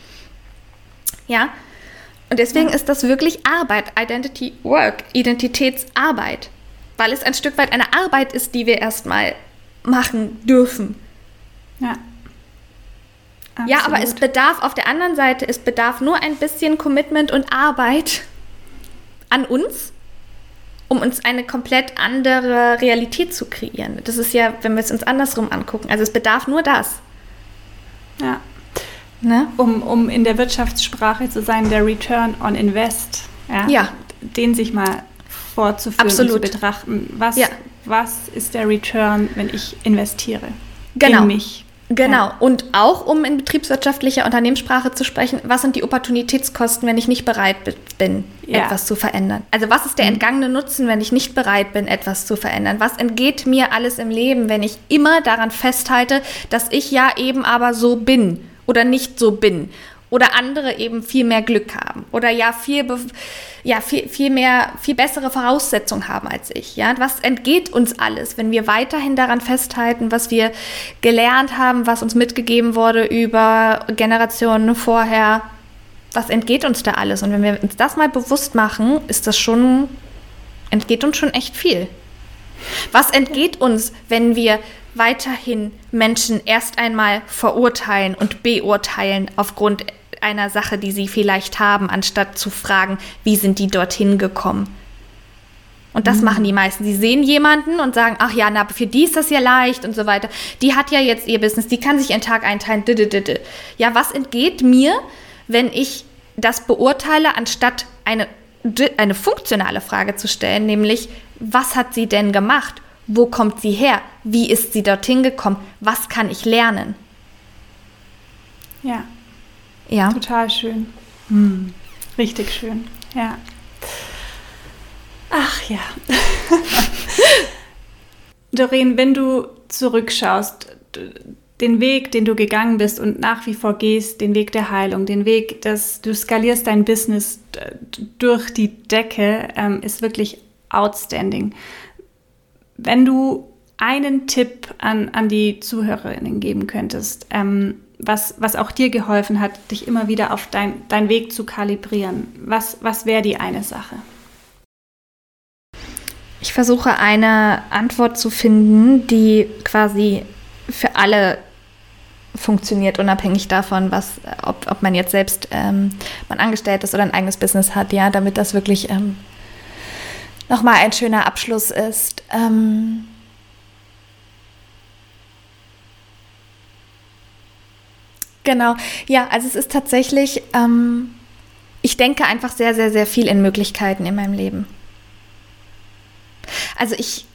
Ja. Und deswegen ja. ist das wirklich Arbeit, Identity Work, Identitätsarbeit, weil es ein Stück weit eine Arbeit ist, die wir erstmal machen dürfen. Ja. Absolut. Ja, aber es bedarf auf der anderen Seite, es bedarf nur ein bisschen Commitment und Arbeit an uns, um uns eine komplett andere Realität zu kreieren. Das ist ja, wenn wir es uns andersrum angucken. Also es bedarf nur das. Ja. Ne? Um, um in der Wirtschaftssprache zu sein, der Return on Invest. Ja. ja. Den sich mal vorzuführen Absolut. und zu betrachten. Was, ja. was ist der Return, wenn ich investiere? Genau. In mich. Genau. Ja. Und auch, um in betriebswirtschaftlicher Unternehmenssprache zu sprechen, was sind die Opportunitätskosten, wenn ich nicht bereit bin, ja. etwas zu verändern? Also was ist der mhm. entgangene Nutzen, wenn ich nicht bereit bin, etwas zu verändern? Was entgeht mir alles im Leben, wenn ich immer daran festhalte, dass ich ja eben aber so bin oder nicht so bin? Oder andere eben viel mehr Glück haben oder ja viel, ja, viel, viel mehr, viel bessere Voraussetzungen haben als ich. Ja? Was entgeht uns alles, wenn wir weiterhin daran festhalten, was wir gelernt haben, was uns mitgegeben wurde über Generationen vorher? Was entgeht uns da alles? Und wenn wir uns das mal bewusst machen, ist das schon, entgeht uns schon echt viel. Was entgeht uns, wenn wir weiterhin Menschen erst einmal verurteilen und beurteilen aufgrund einer Sache, die sie vielleicht haben, anstatt zu fragen, wie sind die dorthin gekommen. Und das mhm. machen die meisten. Sie sehen jemanden und sagen, ach ja, na, für die ist das ja leicht und so weiter. Die hat ja jetzt ihr Business, die kann sich einen Tag einteilen. Ja, was entgeht mir, wenn ich das beurteile, anstatt eine, eine funktionale Frage zu stellen, nämlich, was hat sie denn gemacht? Wo kommt sie her? Wie ist sie dorthin gekommen? Was kann ich lernen? Ja. Ja. Total schön. Hm. Richtig schön. Ja. Ach ja. Doreen, wenn du zurückschaust, den Weg, den du gegangen bist und nach wie vor gehst, den Weg der Heilung, den Weg, dass du skalierst dein Business durch die Decke, ähm, ist wirklich outstanding. Wenn du einen Tipp an, an die Zuhörerinnen geben könntest, ähm, was, was auch dir geholfen hat, dich immer wieder auf dein, deinen Weg zu kalibrieren, was, was wäre die eine Sache? Ich versuche eine Antwort zu finden, die quasi für alle funktioniert, unabhängig davon, was, ob, ob man jetzt selbst ähm, man angestellt ist oder ein eigenes Business hat, ja, damit das wirklich ähm, nochmal ein schöner Abschluss ist. Ähm, genau, ja, also es ist tatsächlich, ähm, ich denke einfach sehr, sehr, sehr viel in Möglichkeiten in meinem Leben. Also ich,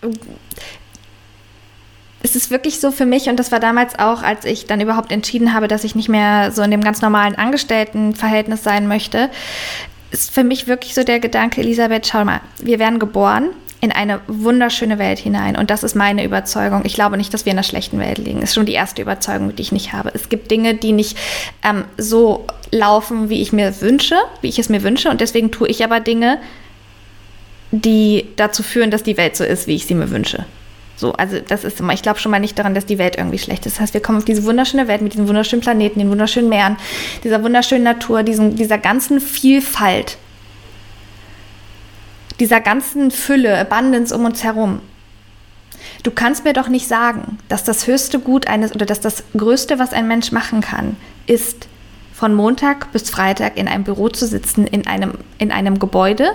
es ist wirklich so für mich, und das war damals auch, als ich dann überhaupt entschieden habe, dass ich nicht mehr so in dem ganz normalen Angestelltenverhältnis sein möchte, ist für mich wirklich so der Gedanke, Elisabeth, schau mal, wir werden geboren in eine wunderschöne Welt hinein. Und das ist meine Überzeugung. Ich glaube nicht, dass wir in einer schlechten Welt liegen. Das ist schon die erste Überzeugung, die ich nicht habe. Es gibt Dinge, die nicht ähm, so laufen, wie ich mir wünsche, wie ich es mir wünsche. Und deswegen tue ich aber Dinge, die dazu führen, dass die Welt so ist, wie ich sie mir wünsche. So, also das ist immer, ich glaube schon mal nicht daran, dass die Welt irgendwie schlecht ist. Das heißt, wir kommen auf diese wunderschöne Welt mit diesen wunderschönen Planeten, den wunderschönen Meeren, dieser wunderschönen Natur, diesen, dieser ganzen Vielfalt, dieser ganzen Fülle, Abundance um uns herum. Du kannst mir doch nicht sagen, dass das höchste Gut eines oder dass das Größte, was ein Mensch machen kann, ist, von Montag bis Freitag in einem Büro zu sitzen, in einem, in einem Gebäude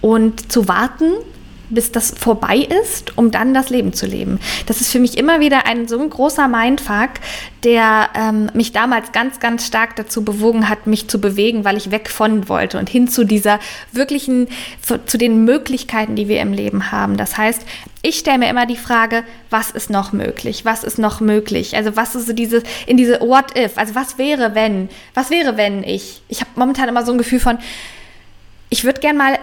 und zu warten, bis das vorbei ist, um dann das Leben zu leben. Das ist für mich immer wieder ein so ein großer Mindfuck, der ähm, mich damals ganz, ganz stark dazu bewogen hat, mich zu bewegen, weil ich weg von wollte und hin zu dieser wirklichen, zu, den Möglichkeiten, die wir im Leben haben. Das heißt, ich stelle mir immer die Frage, was ist noch möglich? Was ist noch möglich? Also was ist so diese, in diese What if? Also was wäre, wenn? Was wäre, wenn ich? Ich habe momentan immer so ein Gefühl von, ich würde gern mal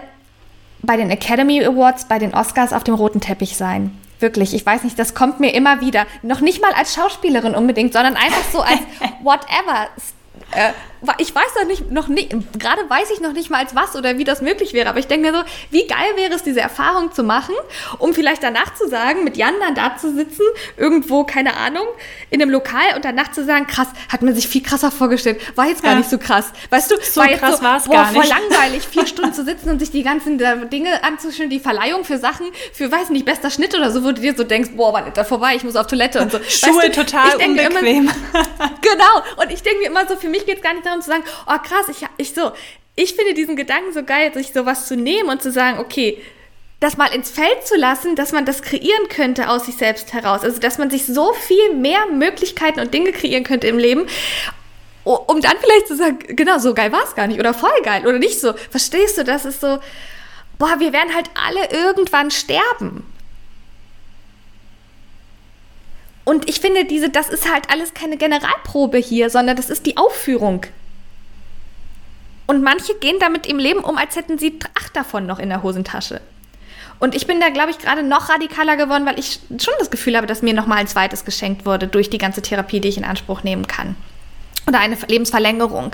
bei den Academy Awards, bei den Oscars auf dem roten Teppich sein. Wirklich, ich weiß nicht, das kommt mir immer wieder. Noch nicht mal als Schauspielerin unbedingt, sondern einfach so als whatever, äh, ich weiß noch nicht, noch nicht, gerade weiß ich noch nicht mal als was oder wie das möglich wäre, aber ich denke mir so, wie geil wäre es, diese Erfahrung zu machen, um vielleicht danach zu sagen, mit Jan dann da zu sitzen, irgendwo, keine Ahnung, in einem Lokal und danach zu sagen, krass, hat man sich viel krasser vorgestellt, war jetzt gar ja. nicht so krass. Weißt du, so war jetzt krass so, war es gar nicht. voll langweilig, vier Stunden zu sitzen und sich die ganzen äh, Dinge anzuschauen, die Verleihung für Sachen, für, weiß nicht, bester Schnitt oder so, wo du dir so denkst, boah, wann ist da vorbei, ich muss auf Toilette und so. Schuhe weißt du, total unbequem. Immer, genau, und ich denke mir immer so, für mich geht es gar nicht darum zu sagen, oh krass, ich, ich so, ich finde diesen Gedanken so geil, sich sowas zu nehmen und zu sagen, okay, das mal ins Feld zu lassen, dass man das kreieren könnte aus sich selbst heraus. Also, dass man sich so viel mehr Möglichkeiten und Dinge kreieren könnte im Leben, um dann vielleicht zu sagen, genau, so geil war es gar nicht oder voll geil oder nicht so. Verstehst du, das ist so, boah, wir werden halt alle irgendwann sterben. Und ich finde, diese, das ist halt alles keine Generalprobe hier, sondern das ist die Aufführung. Und manche gehen damit im Leben um, als hätten sie acht davon noch in der Hosentasche. Und ich bin da, glaube ich, gerade noch radikaler geworden, weil ich schon das Gefühl habe, dass mir nochmal ein zweites geschenkt wurde durch die ganze Therapie, die ich in Anspruch nehmen kann. Oder eine Lebensverlängerung.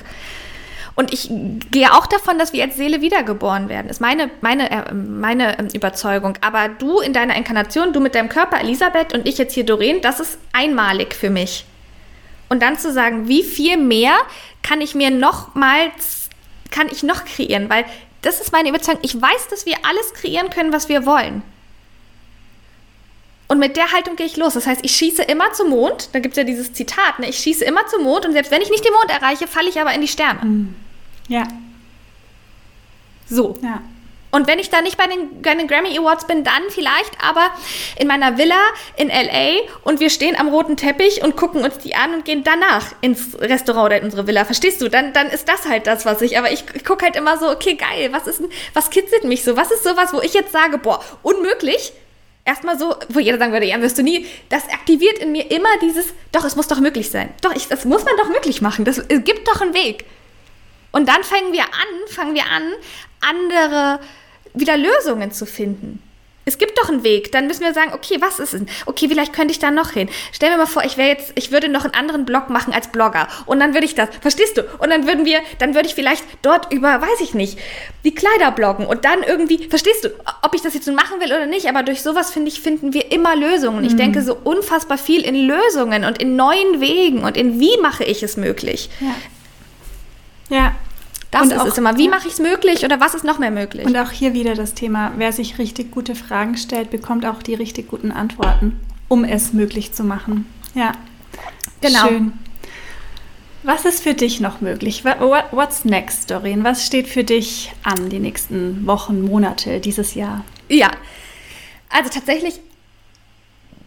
Und ich gehe auch davon, dass wir als Seele wiedergeboren werden. Ist meine, meine, äh, meine ähm, Überzeugung. Aber du in deiner Inkarnation, du mit deinem Körper, Elisabeth und ich jetzt hier, Doreen, das ist einmalig für mich. Und dann zu sagen, wie viel mehr kann ich mir nochmals, kann ich noch kreieren? Weil das ist meine Überzeugung. Ich weiß, dass wir alles kreieren können, was wir wollen. Und mit der Haltung gehe ich los. Das heißt, ich schieße immer zum Mond. Da gibt es ja dieses Zitat, ne? ich schieße immer zum Mond und selbst wenn ich nicht den Mond erreiche, falle ich aber in die Sterne. Mm. Ja. So. Ja. Und wenn ich da nicht bei den, bei den, Grammy Awards bin, dann vielleicht aber in meiner Villa in LA und wir stehen am roten Teppich und gucken uns die an und gehen danach ins Restaurant oder in unsere Villa. Verstehst du? Dann, dann ist das halt das, was ich. Aber ich, ich gucke halt immer so, okay, geil, was ist was kitzelt mich so? Was ist sowas, wo ich jetzt sage, boah, unmöglich? Erstmal so, wo jeder sagen würde, ja, wirst du nie. Das aktiviert in mir immer dieses, doch, es muss doch möglich sein. Doch, ich, das muss man doch möglich machen. Das, es gibt doch einen Weg. Und dann fangen wir an, fangen wir an, andere wieder Lösungen zu finden. Es gibt doch einen Weg. Dann müssen wir sagen, okay, was ist es? Okay, vielleicht könnte ich da noch hin. Stell mir mal vor, ich wäre jetzt, ich würde noch einen anderen Blog machen als Blogger. Und dann würde ich das, verstehst du? Und dann würden wir, dann würde ich vielleicht dort über, weiß ich nicht, die Kleider bloggen. Und dann irgendwie, verstehst du, ob ich das jetzt nun machen will oder nicht, aber durch sowas, finde ich, finden wir immer Lösungen. Ich mhm. denke so unfassbar viel in Lösungen und in neuen Wegen und in wie mache ich es möglich. Ja. Ja, das und ist auch, es immer. Wie mache ich es möglich oder was ist noch mehr möglich? Und auch hier wieder das Thema, wer sich richtig gute Fragen stellt, bekommt auch die richtig guten Antworten, um es möglich zu machen. Ja, genau. Schön. Was ist für dich noch möglich? What's next, Doreen? Was steht für dich an die nächsten Wochen, Monate, dieses Jahr? Ja, also tatsächlich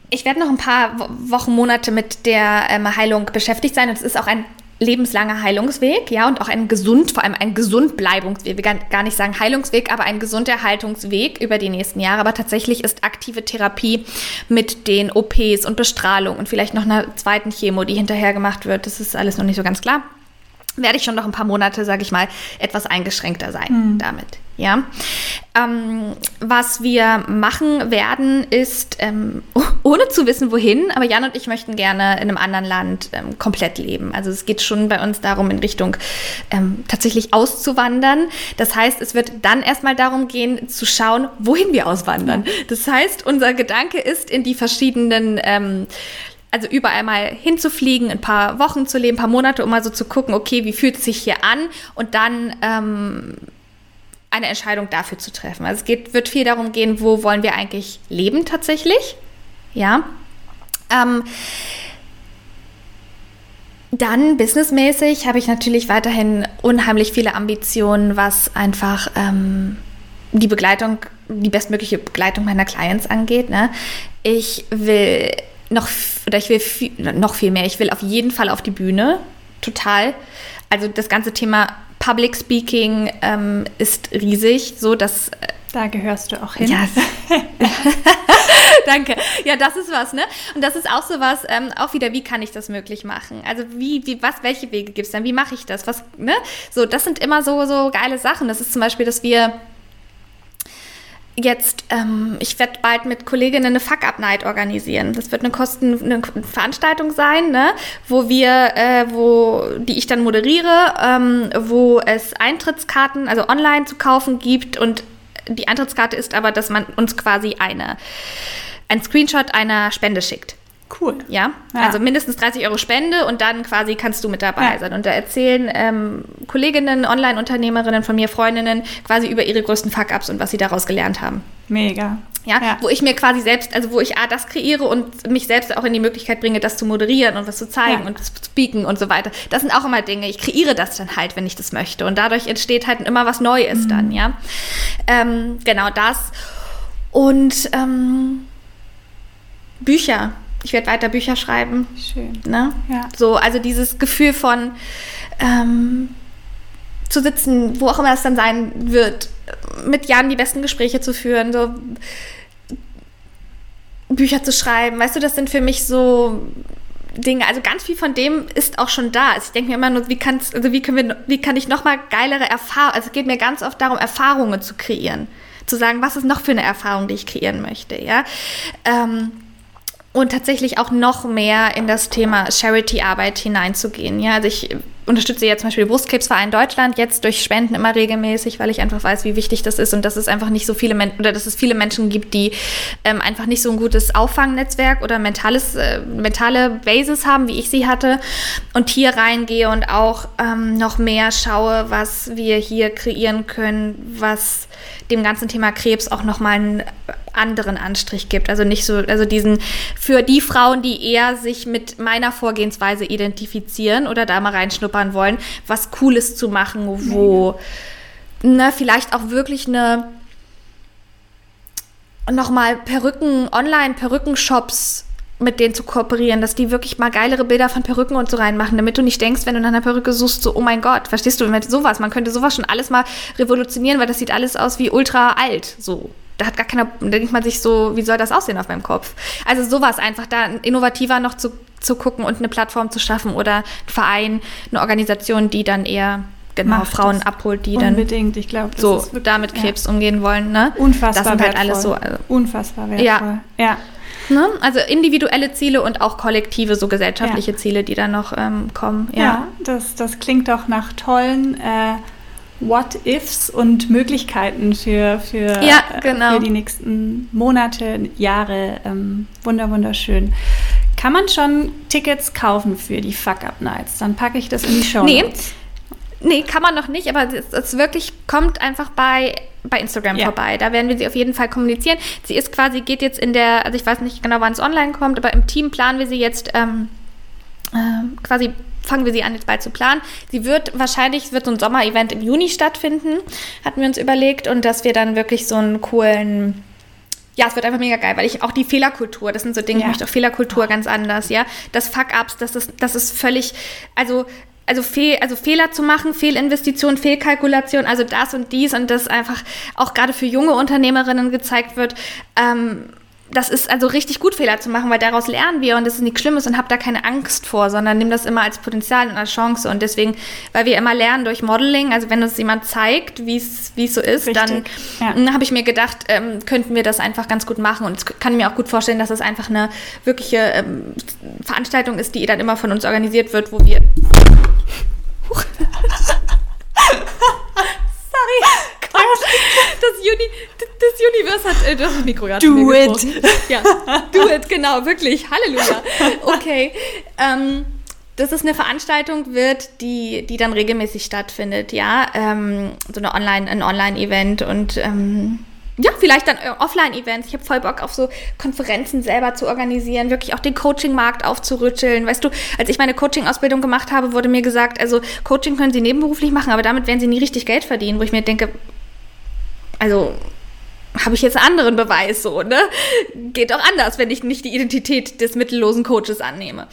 ich werde noch ein paar Wochen, Monate mit der ähm, Heilung beschäftigt sein. Und es ist auch ein lebenslanger Heilungsweg, ja, und auch ein gesund, vor allem ein Gesundbleibungsweg, wir gar nicht sagen Heilungsweg, aber ein Gesunderhaltungsweg über die nächsten Jahre. Aber tatsächlich ist aktive Therapie mit den OPs und Bestrahlung und vielleicht noch einer zweiten Chemo, die hinterher gemacht wird, das ist alles noch nicht so ganz klar werde ich schon noch ein paar Monate, sage ich mal, etwas eingeschränkter sein mhm. damit. Ja, ähm, was wir machen werden, ist, ähm, ohne zu wissen, wohin, aber Jan und ich möchten gerne in einem anderen Land ähm, komplett leben. Also es geht schon bei uns darum, in Richtung ähm, tatsächlich auszuwandern. Das heißt, es wird dann erstmal darum gehen, zu schauen, wohin wir auswandern. Das heißt, unser Gedanke ist, in die verschiedenen ähm, also überall mal hinzufliegen, ein paar Wochen zu leben, ein paar Monate, um mal so zu gucken, okay, wie fühlt es sich hier an und dann ähm, eine Entscheidung dafür zu treffen. Also es geht, wird viel darum gehen, wo wollen wir eigentlich leben tatsächlich, ja. Ähm, dann businessmäßig habe ich natürlich weiterhin unheimlich viele Ambitionen, was einfach ähm, die Begleitung, die bestmögliche Begleitung meiner Clients angeht. Ne? Ich will noch, oder ich will viel, noch viel mehr. Ich will auf jeden Fall auf die Bühne. Total. Also das ganze Thema Public Speaking ähm, ist riesig, so dass. Äh, da gehörst du auch hin. Ja. Danke. Ja, das ist was, ne? Und das ist auch so was, ähm, auch wieder, wie kann ich das möglich machen? Also wie, wie, was, welche Wege gibt es dann? Wie mache ich das? Was, ne? So, das sind immer so, so geile Sachen. Das ist zum Beispiel, dass wir jetzt, ähm, ich werde bald mit Kolleginnen eine Fuck-Up-Night organisieren. Das wird eine Kosten, eine Veranstaltung sein, ne? wo wir, äh, wo, die ich dann moderiere, ähm, wo es Eintrittskarten, also online zu kaufen gibt und die Eintrittskarte ist aber, dass man uns quasi eine, ein Screenshot einer Spende schickt. Cool. Ja? ja? also mindestens 30 Euro Spende und dann quasi kannst du mit dabei ja. sein. Und da erzählen ähm, Kolleginnen, Online-Unternehmerinnen von mir, Freundinnen, quasi über ihre größten Fuck-Ups und was sie daraus gelernt haben. Mega. Ja, ja, wo ich mir quasi selbst, also wo ich A, das kreiere und mich selbst auch in die Möglichkeit bringe, das zu moderieren und was zu zeigen ja. und zu speaken und so weiter. Das sind auch immer Dinge. Ich kreiere das dann halt, wenn ich das möchte. Und dadurch entsteht halt immer was Neues mhm. dann, ja. Ähm, genau das. Und ähm, Bücher ich werde weiter Bücher schreiben. Schön. Ne? Ja. So, also dieses Gefühl von ähm, zu sitzen, wo auch immer es dann sein wird, mit Jan die besten Gespräche zu führen, so Bücher zu schreiben. Weißt du, das sind für mich so Dinge, also ganz viel von dem ist auch schon da. Also ich denke mir immer nur, wie, kannst, also wie, können wir, wie kann ich nochmal geilere Erfahrungen, also es geht mir ganz oft darum, Erfahrungen zu kreieren. Zu sagen, was ist noch für eine Erfahrung, die ich kreieren möchte, ja. Ähm, und tatsächlich auch noch mehr in das Thema Charity-Arbeit hineinzugehen. Ja, also ich unterstütze jetzt zum Beispiel Brustkrebsverein Deutschland jetzt durch Spenden immer regelmäßig, weil ich einfach weiß, wie wichtig das ist und dass es einfach nicht so viele Menschen oder dass es viele Menschen gibt, die ähm, einfach nicht so ein gutes Auffangnetzwerk oder mentales, äh, mentale Basis haben, wie ich sie hatte und hier reingehe und auch ähm, noch mehr schaue, was wir hier kreieren können, was dem ganzen Thema Krebs auch nochmal einen anderen Anstrich gibt. Also nicht so, also diesen, für die Frauen, die eher sich mit meiner Vorgehensweise identifizieren oder da mal reinschnuppern wollen, was Cooles zu machen, wo ne, vielleicht auch wirklich eine nochmal Perücken, Online-Perückenshops mit denen zu kooperieren, dass die wirklich mal geilere Bilder von Perücken und so reinmachen, damit du nicht denkst, wenn du nach einer Perücke suchst, so, oh mein Gott, verstehst du, sowas, man könnte sowas schon alles mal revolutionieren, weil das sieht alles aus wie ultra alt, so. Da hat gar keiner, da denkt man sich so, wie soll das aussehen auf meinem Kopf? Also sowas einfach, da innovativer noch zu, zu gucken und eine Plattform zu schaffen oder ein Verein, eine Organisation, die dann eher genau Macht Frauen abholt, die dann unbedingt, ich glaube, so wirklich, damit Krebs ja. umgehen wollen. Ne? Unfassbar Das sind halt wertvoll. alles so. Also, Unfassbar wertvoll. Ja. ja. Ne? Also individuelle Ziele und auch kollektive, so gesellschaftliche ja. Ziele, die dann noch ähm, kommen. Ja, ja, das, das klingt doch nach tollen äh, What-Ifs und Möglichkeiten für, für, ja, genau. äh, für die nächsten Monate, Jahre. Ähm, wunder, wunderschön. Kann man schon Tickets kaufen für die Fuck-Up-Nights? Dann packe ich das in die Show. Nee. Nee, kann man noch nicht, aber es, es wirklich kommt einfach bei bei Instagram ja. vorbei. Da werden wir sie auf jeden Fall kommunizieren. Sie ist quasi, geht jetzt in der, also ich weiß nicht genau, wann es online kommt, aber im Team planen wir sie jetzt ähm, äh, quasi fangen wir sie an, jetzt bald zu planen. Sie wird wahrscheinlich, wird so ein Sommer-Event im Juni stattfinden, hatten wir uns überlegt. Und dass wir dann wirklich so einen coolen, ja, es wird einfach mega geil, weil ich auch die Fehlerkultur, das sind so Dinge, ja. ich möchte auch Fehlerkultur ganz anders, ja. Das Fuck-Ups, das ist, das ist völlig, also also, Fehl, also Fehler zu machen, Fehlinvestition, Fehlkalkulation, also das und dies und das einfach auch gerade für junge Unternehmerinnen gezeigt wird. Ähm, das ist also richtig gut, Fehler zu machen, weil daraus lernen wir und das ist nichts Schlimmes und hab da keine Angst vor, sondern nimm das immer als Potenzial und als Chance. Und deswegen, weil wir immer lernen durch Modeling, also wenn uns jemand zeigt, wie es so ist, richtig. dann ja. Hm, habe ich mir gedacht, ähm, könnten wir das einfach ganz gut machen. Und ich kann mir auch gut vorstellen, dass es das einfach eine wirkliche ähm, Veranstaltung ist, die dann immer von uns organisiert wird, wo wir Sorry. Das, Uni, das Universum hat äh, das Mikro gerade Do it. Ja, do it, genau, wirklich. Halleluja. Okay. Ähm, das ist eine Veranstaltung wird, die, die dann regelmäßig stattfindet, ja. Ähm, so eine Online, ein Online-Event und ähm, ja, vielleicht dann äh, Offline-Events. Ich habe voll Bock auf so Konferenzen selber zu organisieren, wirklich auch den Coaching-Markt aufzurütteln. Weißt du, als ich meine Coaching-Ausbildung gemacht habe, wurde mir gesagt, also Coaching können Sie nebenberuflich machen, aber damit werden Sie nie richtig Geld verdienen, wo ich mir denke, also habe ich jetzt einen anderen Beweis so, ne? Geht auch anders, wenn ich nicht die Identität des mittellosen Coaches annehme.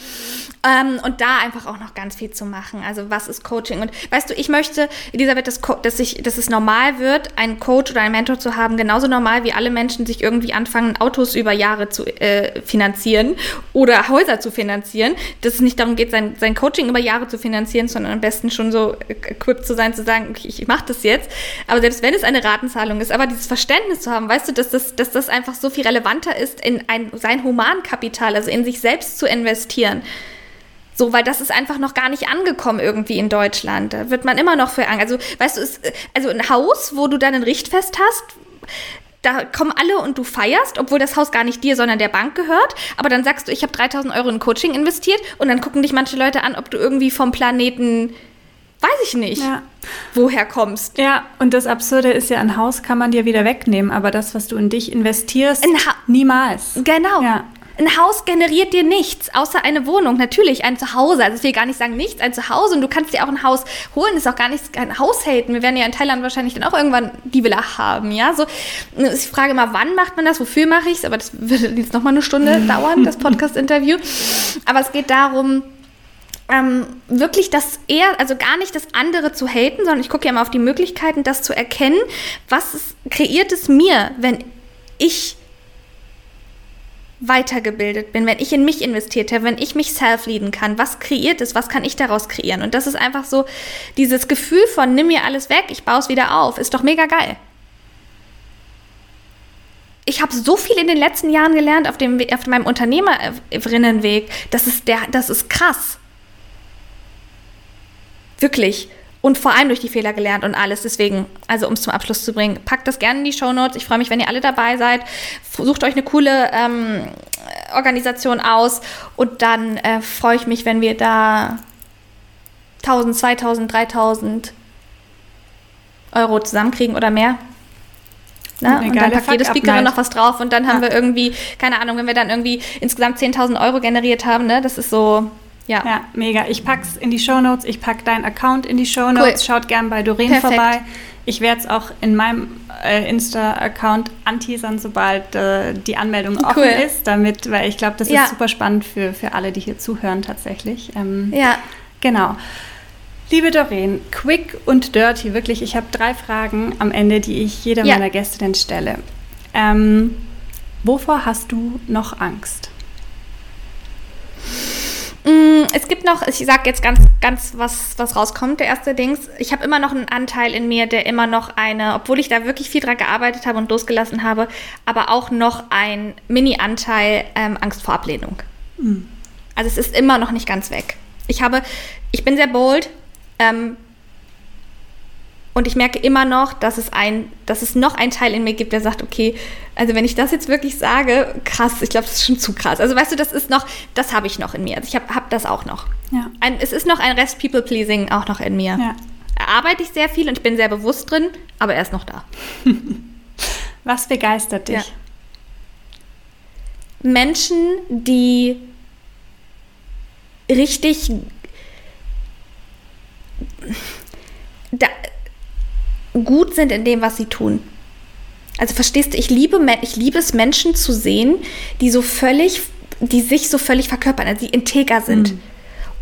Ähm, und da einfach auch noch ganz viel zu machen. Also was ist Coaching? Und weißt du, ich möchte, Elisabeth, dass, dass, ich, dass es normal wird, einen Coach oder einen Mentor zu haben, genauso normal wie alle Menschen sich irgendwie anfangen, Autos über Jahre zu äh, finanzieren oder Häuser zu finanzieren. Dass es nicht darum geht, sein, sein Coaching über Jahre zu finanzieren, sondern am besten schon so equipped zu sein, zu sagen, okay, ich mache das jetzt. Aber selbst wenn es eine Ratenzahlung ist, aber dieses Verständnis zu haben, weißt du, dass das, dass das einfach so viel relevanter ist, in ein, sein Humankapital, also in sich selbst zu investieren. So, weil das ist einfach noch gar nicht angekommen irgendwie in Deutschland. Da wird man immer noch für, also, weißt du, ist, also ein Haus, wo du dann ein Richtfest hast, da kommen alle und du feierst, obwohl das Haus gar nicht dir, sondern der Bank gehört. Aber dann sagst du, ich habe 3000 Euro in Coaching investiert und dann gucken dich manche Leute an, ob du irgendwie vom Planeten, weiß ich nicht, ja. woher kommst. Ja, und das Absurde ist ja, ein Haus kann man dir wieder wegnehmen, aber das, was du in dich investierst, niemals. Genau. Ja. Ein Haus generiert dir nichts, außer eine Wohnung. Natürlich, ein Zuhause. Also ich will gar nicht sagen nichts, ein Zuhause. Und du kannst dir auch ein Haus holen. Ist auch gar nicht kein Haus haten. Wir werden ja in Thailand wahrscheinlich dann auch irgendwann die Villa haben. Ja, so. Ich frage immer, wann macht man das? Wofür mache ich es? Aber das würde jetzt noch mal eine Stunde dauern, das Podcast-Interview. Aber es geht darum, ähm, wirklich das eher, also gar nicht das andere zu haten, sondern ich gucke ja immer auf die Möglichkeiten, das zu erkennen, was kreiert es mir, wenn ich weitergebildet bin, wenn ich in mich investiert habe, wenn ich mich self-leaden kann, was kreiert es, was kann ich daraus kreieren? Und das ist einfach so, dieses Gefühl von, nimm mir alles weg, ich baue es wieder auf, ist doch mega geil. Ich habe so viel in den letzten Jahren gelernt auf, dem, auf meinem Unternehmerinnenweg, das ist, der, das ist krass. Wirklich und vor allem durch die Fehler gelernt und alles. Deswegen, also um es zum Abschluss zu bringen, packt das gerne in die Show Notes. Ich freue mich, wenn ihr alle dabei seid. Sucht euch eine coole ähm, Organisation aus und dann äh, freue ich mich, wenn wir da 1000, 2000, 3000 Euro zusammenkriegen oder mehr. Ne? Und dann packt jede Speakerin noch was drauf und dann haben ja. wir irgendwie, keine Ahnung, wenn wir dann irgendwie insgesamt 10.000 Euro generiert haben, ne? das ist so, ja. ja, mega. Ich pack's in die Show Notes. Ich pack deinen Account in die Show Notes. Cool. Schaut gern bei Doreen Perfekt. vorbei. Ich werde es auch in meinem äh, Insta-Account anteasern, sobald äh, die Anmeldung offen cool. ist, damit, weil ich glaube, das ja. ist super spannend für, für alle, die hier zuhören tatsächlich. Ähm, ja. Genau. Liebe Doreen, quick und dirty, wirklich, ich habe drei Fragen am Ende, die ich jeder ja. meiner Gäste denn stelle. Ähm, wovor hast du noch Angst? Mm, es gibt noch, ich sage jetzt ganz, ganz, was, was rauskommt, der erste Dings. Ich habe immer noch einen Anteil in mir, der immer noch eine, obwohl ich da wirklich viel dran gearbeitet habe und losgelassen habe, aber auch noch ein Mini-Anteil ähm, Angst vor Ablehnung. Mhm. Also es ist immer noch nicht ganz weg. Ich habe, ich bin sehr bold, ähm, und ich merke immer noch, dass es, ein, dass es noch einen Teil in mir gibt, der sagt, okay, also wenn ich das jetzt wirklich sage, krass, ich glaube, das ist schon zu krass. Also weißt du, das ist noch, das habe ich noch in mir. Also ich habe hab das auch noch. Ja. Ein, es ist noch ein Rest People-Pleasing auch noch in mir. Ja. Da arbeite ich sehr viel und ich bin sehr bewusst drin, aber er ist noch da. Was begeistert dich? Ja. Menschen, die richtig da, gut sind in dem, was sie tun. Also verstehst du, ich liebe, ich liebe es, Menschen zu sehen, die so völlig, die sich so völlig verkörpern, also die integer sind. Mhm.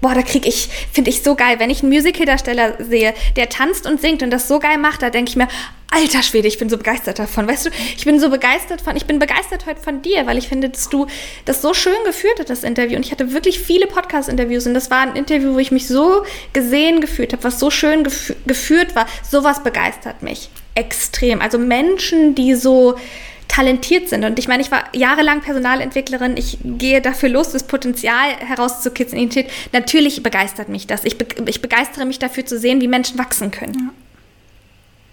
Boah, da kriege ich, finde ich so geil, wenn ich einen Musical-Darsteller sehe, der tanzt und singt und das so geil macht, da denke ich mir, alter Schwede, ich bin so begeistert davon. Weißt du, ich bin so begeistert von, ich bin begeistert heute von dir, weil ich finde, dass du das so schön geführt hast, das Interview. Und ich hatte wirklich viele Podcast-Interviews und das war ein Interview, wo ich mich so gesehen gefühlt habe, was so schön gef geführt war. Sowas begeistert mich extrem. Also Menschen, die so talentiert sind. Und ich meine, ich war jahrelang Personalentwicklerin. Ich gehe dafür los, das Potenzial herauszukitzeln. Natürlich begeistert mich das. Ich, be ich begeistere mich dafür zu sehen, wie Menschen wachsen können.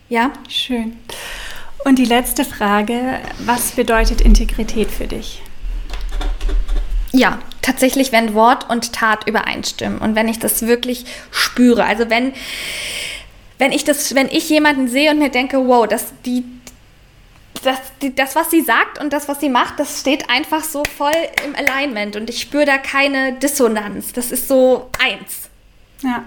Ja. ja? Schön. Und die letzte Frage, was bedeutet Integrität für dich? Ja, tatsächlich, wenn Wort und Tat übereinstimmen und wenn ich das wirklich spüre. Also wenn, wenn ich das, wenn ich jemanden sehe und mir denke, wow, das, die, das, die, das, was sie sagt und das, was sie macht, das steht einfach so voll im Alignment und ich spüre da keine Dissonanz. Das ist so eins. Ja.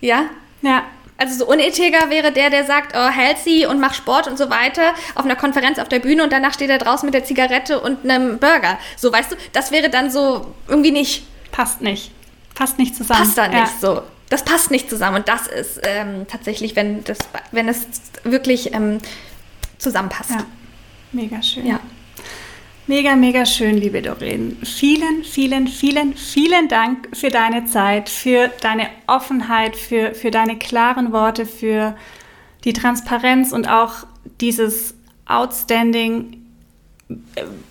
Ja? Ja. Also so unethiger wäre der, der sagt, oh, healthy und mach Sport und so weiter auf einer Konferenz auf der Bühne und danach steht er draußen mit der Zigarette und einem Burger. So, weißt du, das wäre dann so irgendwie nicht. passt nicht. Passt nicht zusammen. Passt da nicht ja. so. Das passt nicht zusammen. Und das ist ähm, tatsächlich, wenn, das, wenn es wirklich ähm, zusammenpasst. Ja. Mega schön. Ja. Mega, mega schön, liebe Doreen. Vielen, vielen, vielen, vielen Dank für deine Zeit, für deine Offenheit, für, für deine klaren Worte, für die Transparenz und auch dieses Outstanding,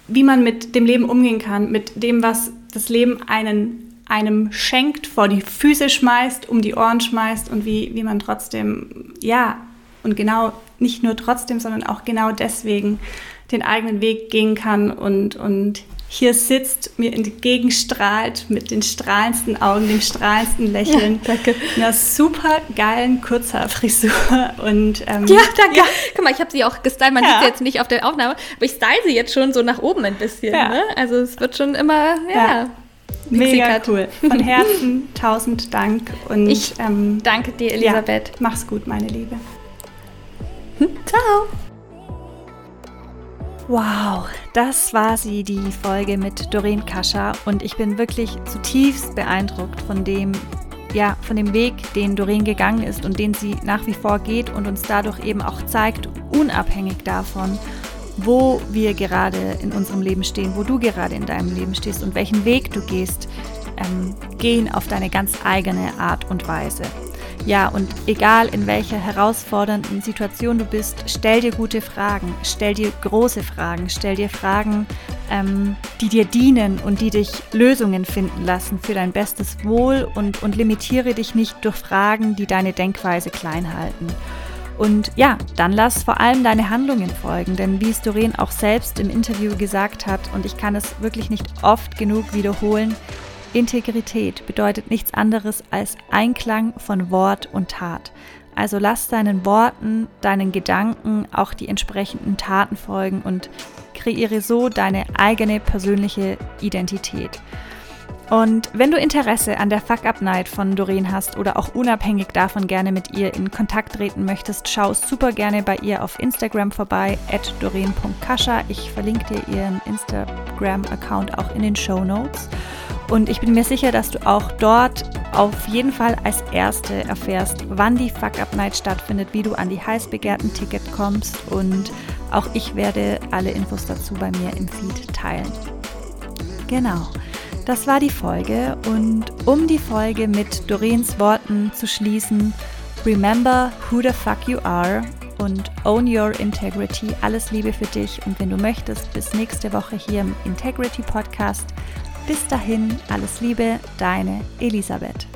wie man mit dem Leben umgehen kann, mit dem, was das Leben einen, einem schenkt, vor die Füße schmeißt, um die Ohren schmeißt und wie, wie man trotzdem, ja, und genau, nicht nur trotzdem, sondern auch genau deswegen den eigenen Weg gehen kann und, und hier sitzt, mir entgegenstrahlt mit den strahlendsten Augen, dem strahlendsten Lächeln. Ja, danke. Einer super geilen Kurzhaarfrisur. Und, ähm, ja, danke. Ja. Guck mal, ich habe sie auch gestylt. Man ja. sieht sie jetzt nicht auf der Aufnahme, aber ich style sie jetzt schon so nach oben ein bisschen. Ja. Ne? Also es wird schon immer, ja. Mega cool. Von Herzen tausend Dank. Und, ich ähm, danke dir, Elisabeth. mach's gut, meine Liebe. Ciao. Wow, das war sie, die Folge mit Doreen Kascha und ich bin wirklich zutiefst beeindruckt von dem, ja, von dem Weg, den Doreen gegangen ist und den sie nach wie vor geht und uns dadurch eben auch zeigt, unabhängig davon, wo wir gerade in unserem Leben stehen, wo du gerade in deinem Leben stehst und welchen Weg du gehst, ähm, gehen auf deine ganz eigene Art und Weise. Ja, und egal in welcher herausfordernden Situation du bist, stell dir gute Fragen, stell dir große Fragen, stell dir Fragen, ähm, die dir dienen und die dich Lösungen finden lassen für dein bestes Wohl und, und limitiere dich nicht durch Fragen, die deine Denkweise klein halten. Und ja, dann lass vor allem deine Handlungen folgen, denn wie es Doreen auch selbst im Interview gesagt hat, und ich kann es wirklich nicht oft genug wiederholen, Integrität bedeutet nichts anderes als Einklang von Wort und Tat. Also lass deinen Worten, deinen Gedanken auch die entsprechenden Taten folgen und kreiere so deine eigene persönliche Identität. Und wenn du Interesse an der Fuck Up Night von Doreen hast oder auch unabhängig davon gerne mit ihr in Kontakt treten möchtest, schau super gerne bei ihr auf Instagram vorbei, at doreen.kascha. Ich verlinke dir ihren Instagram-Account auch in den Show Notes. Und ich bin mir sicher, dass du auch dort auf jeden Fall als Erste erfährst, wann die Fuck Up Night stattfindet, wie du an die heiß begehrten Ticket kommst und auch ich werde alle Infos dazu bei mir im Feed teilen. Genau, das war die Folge und um die Folge mit Doreens Worten zu schließen, remember who the fuck you are und own your integrity. Alles Liebe für dich und wenn du möchtest, bis nächste Woche hier im Integrity Podcast. Bis dahin, alles Liebe, deine Elisabeth.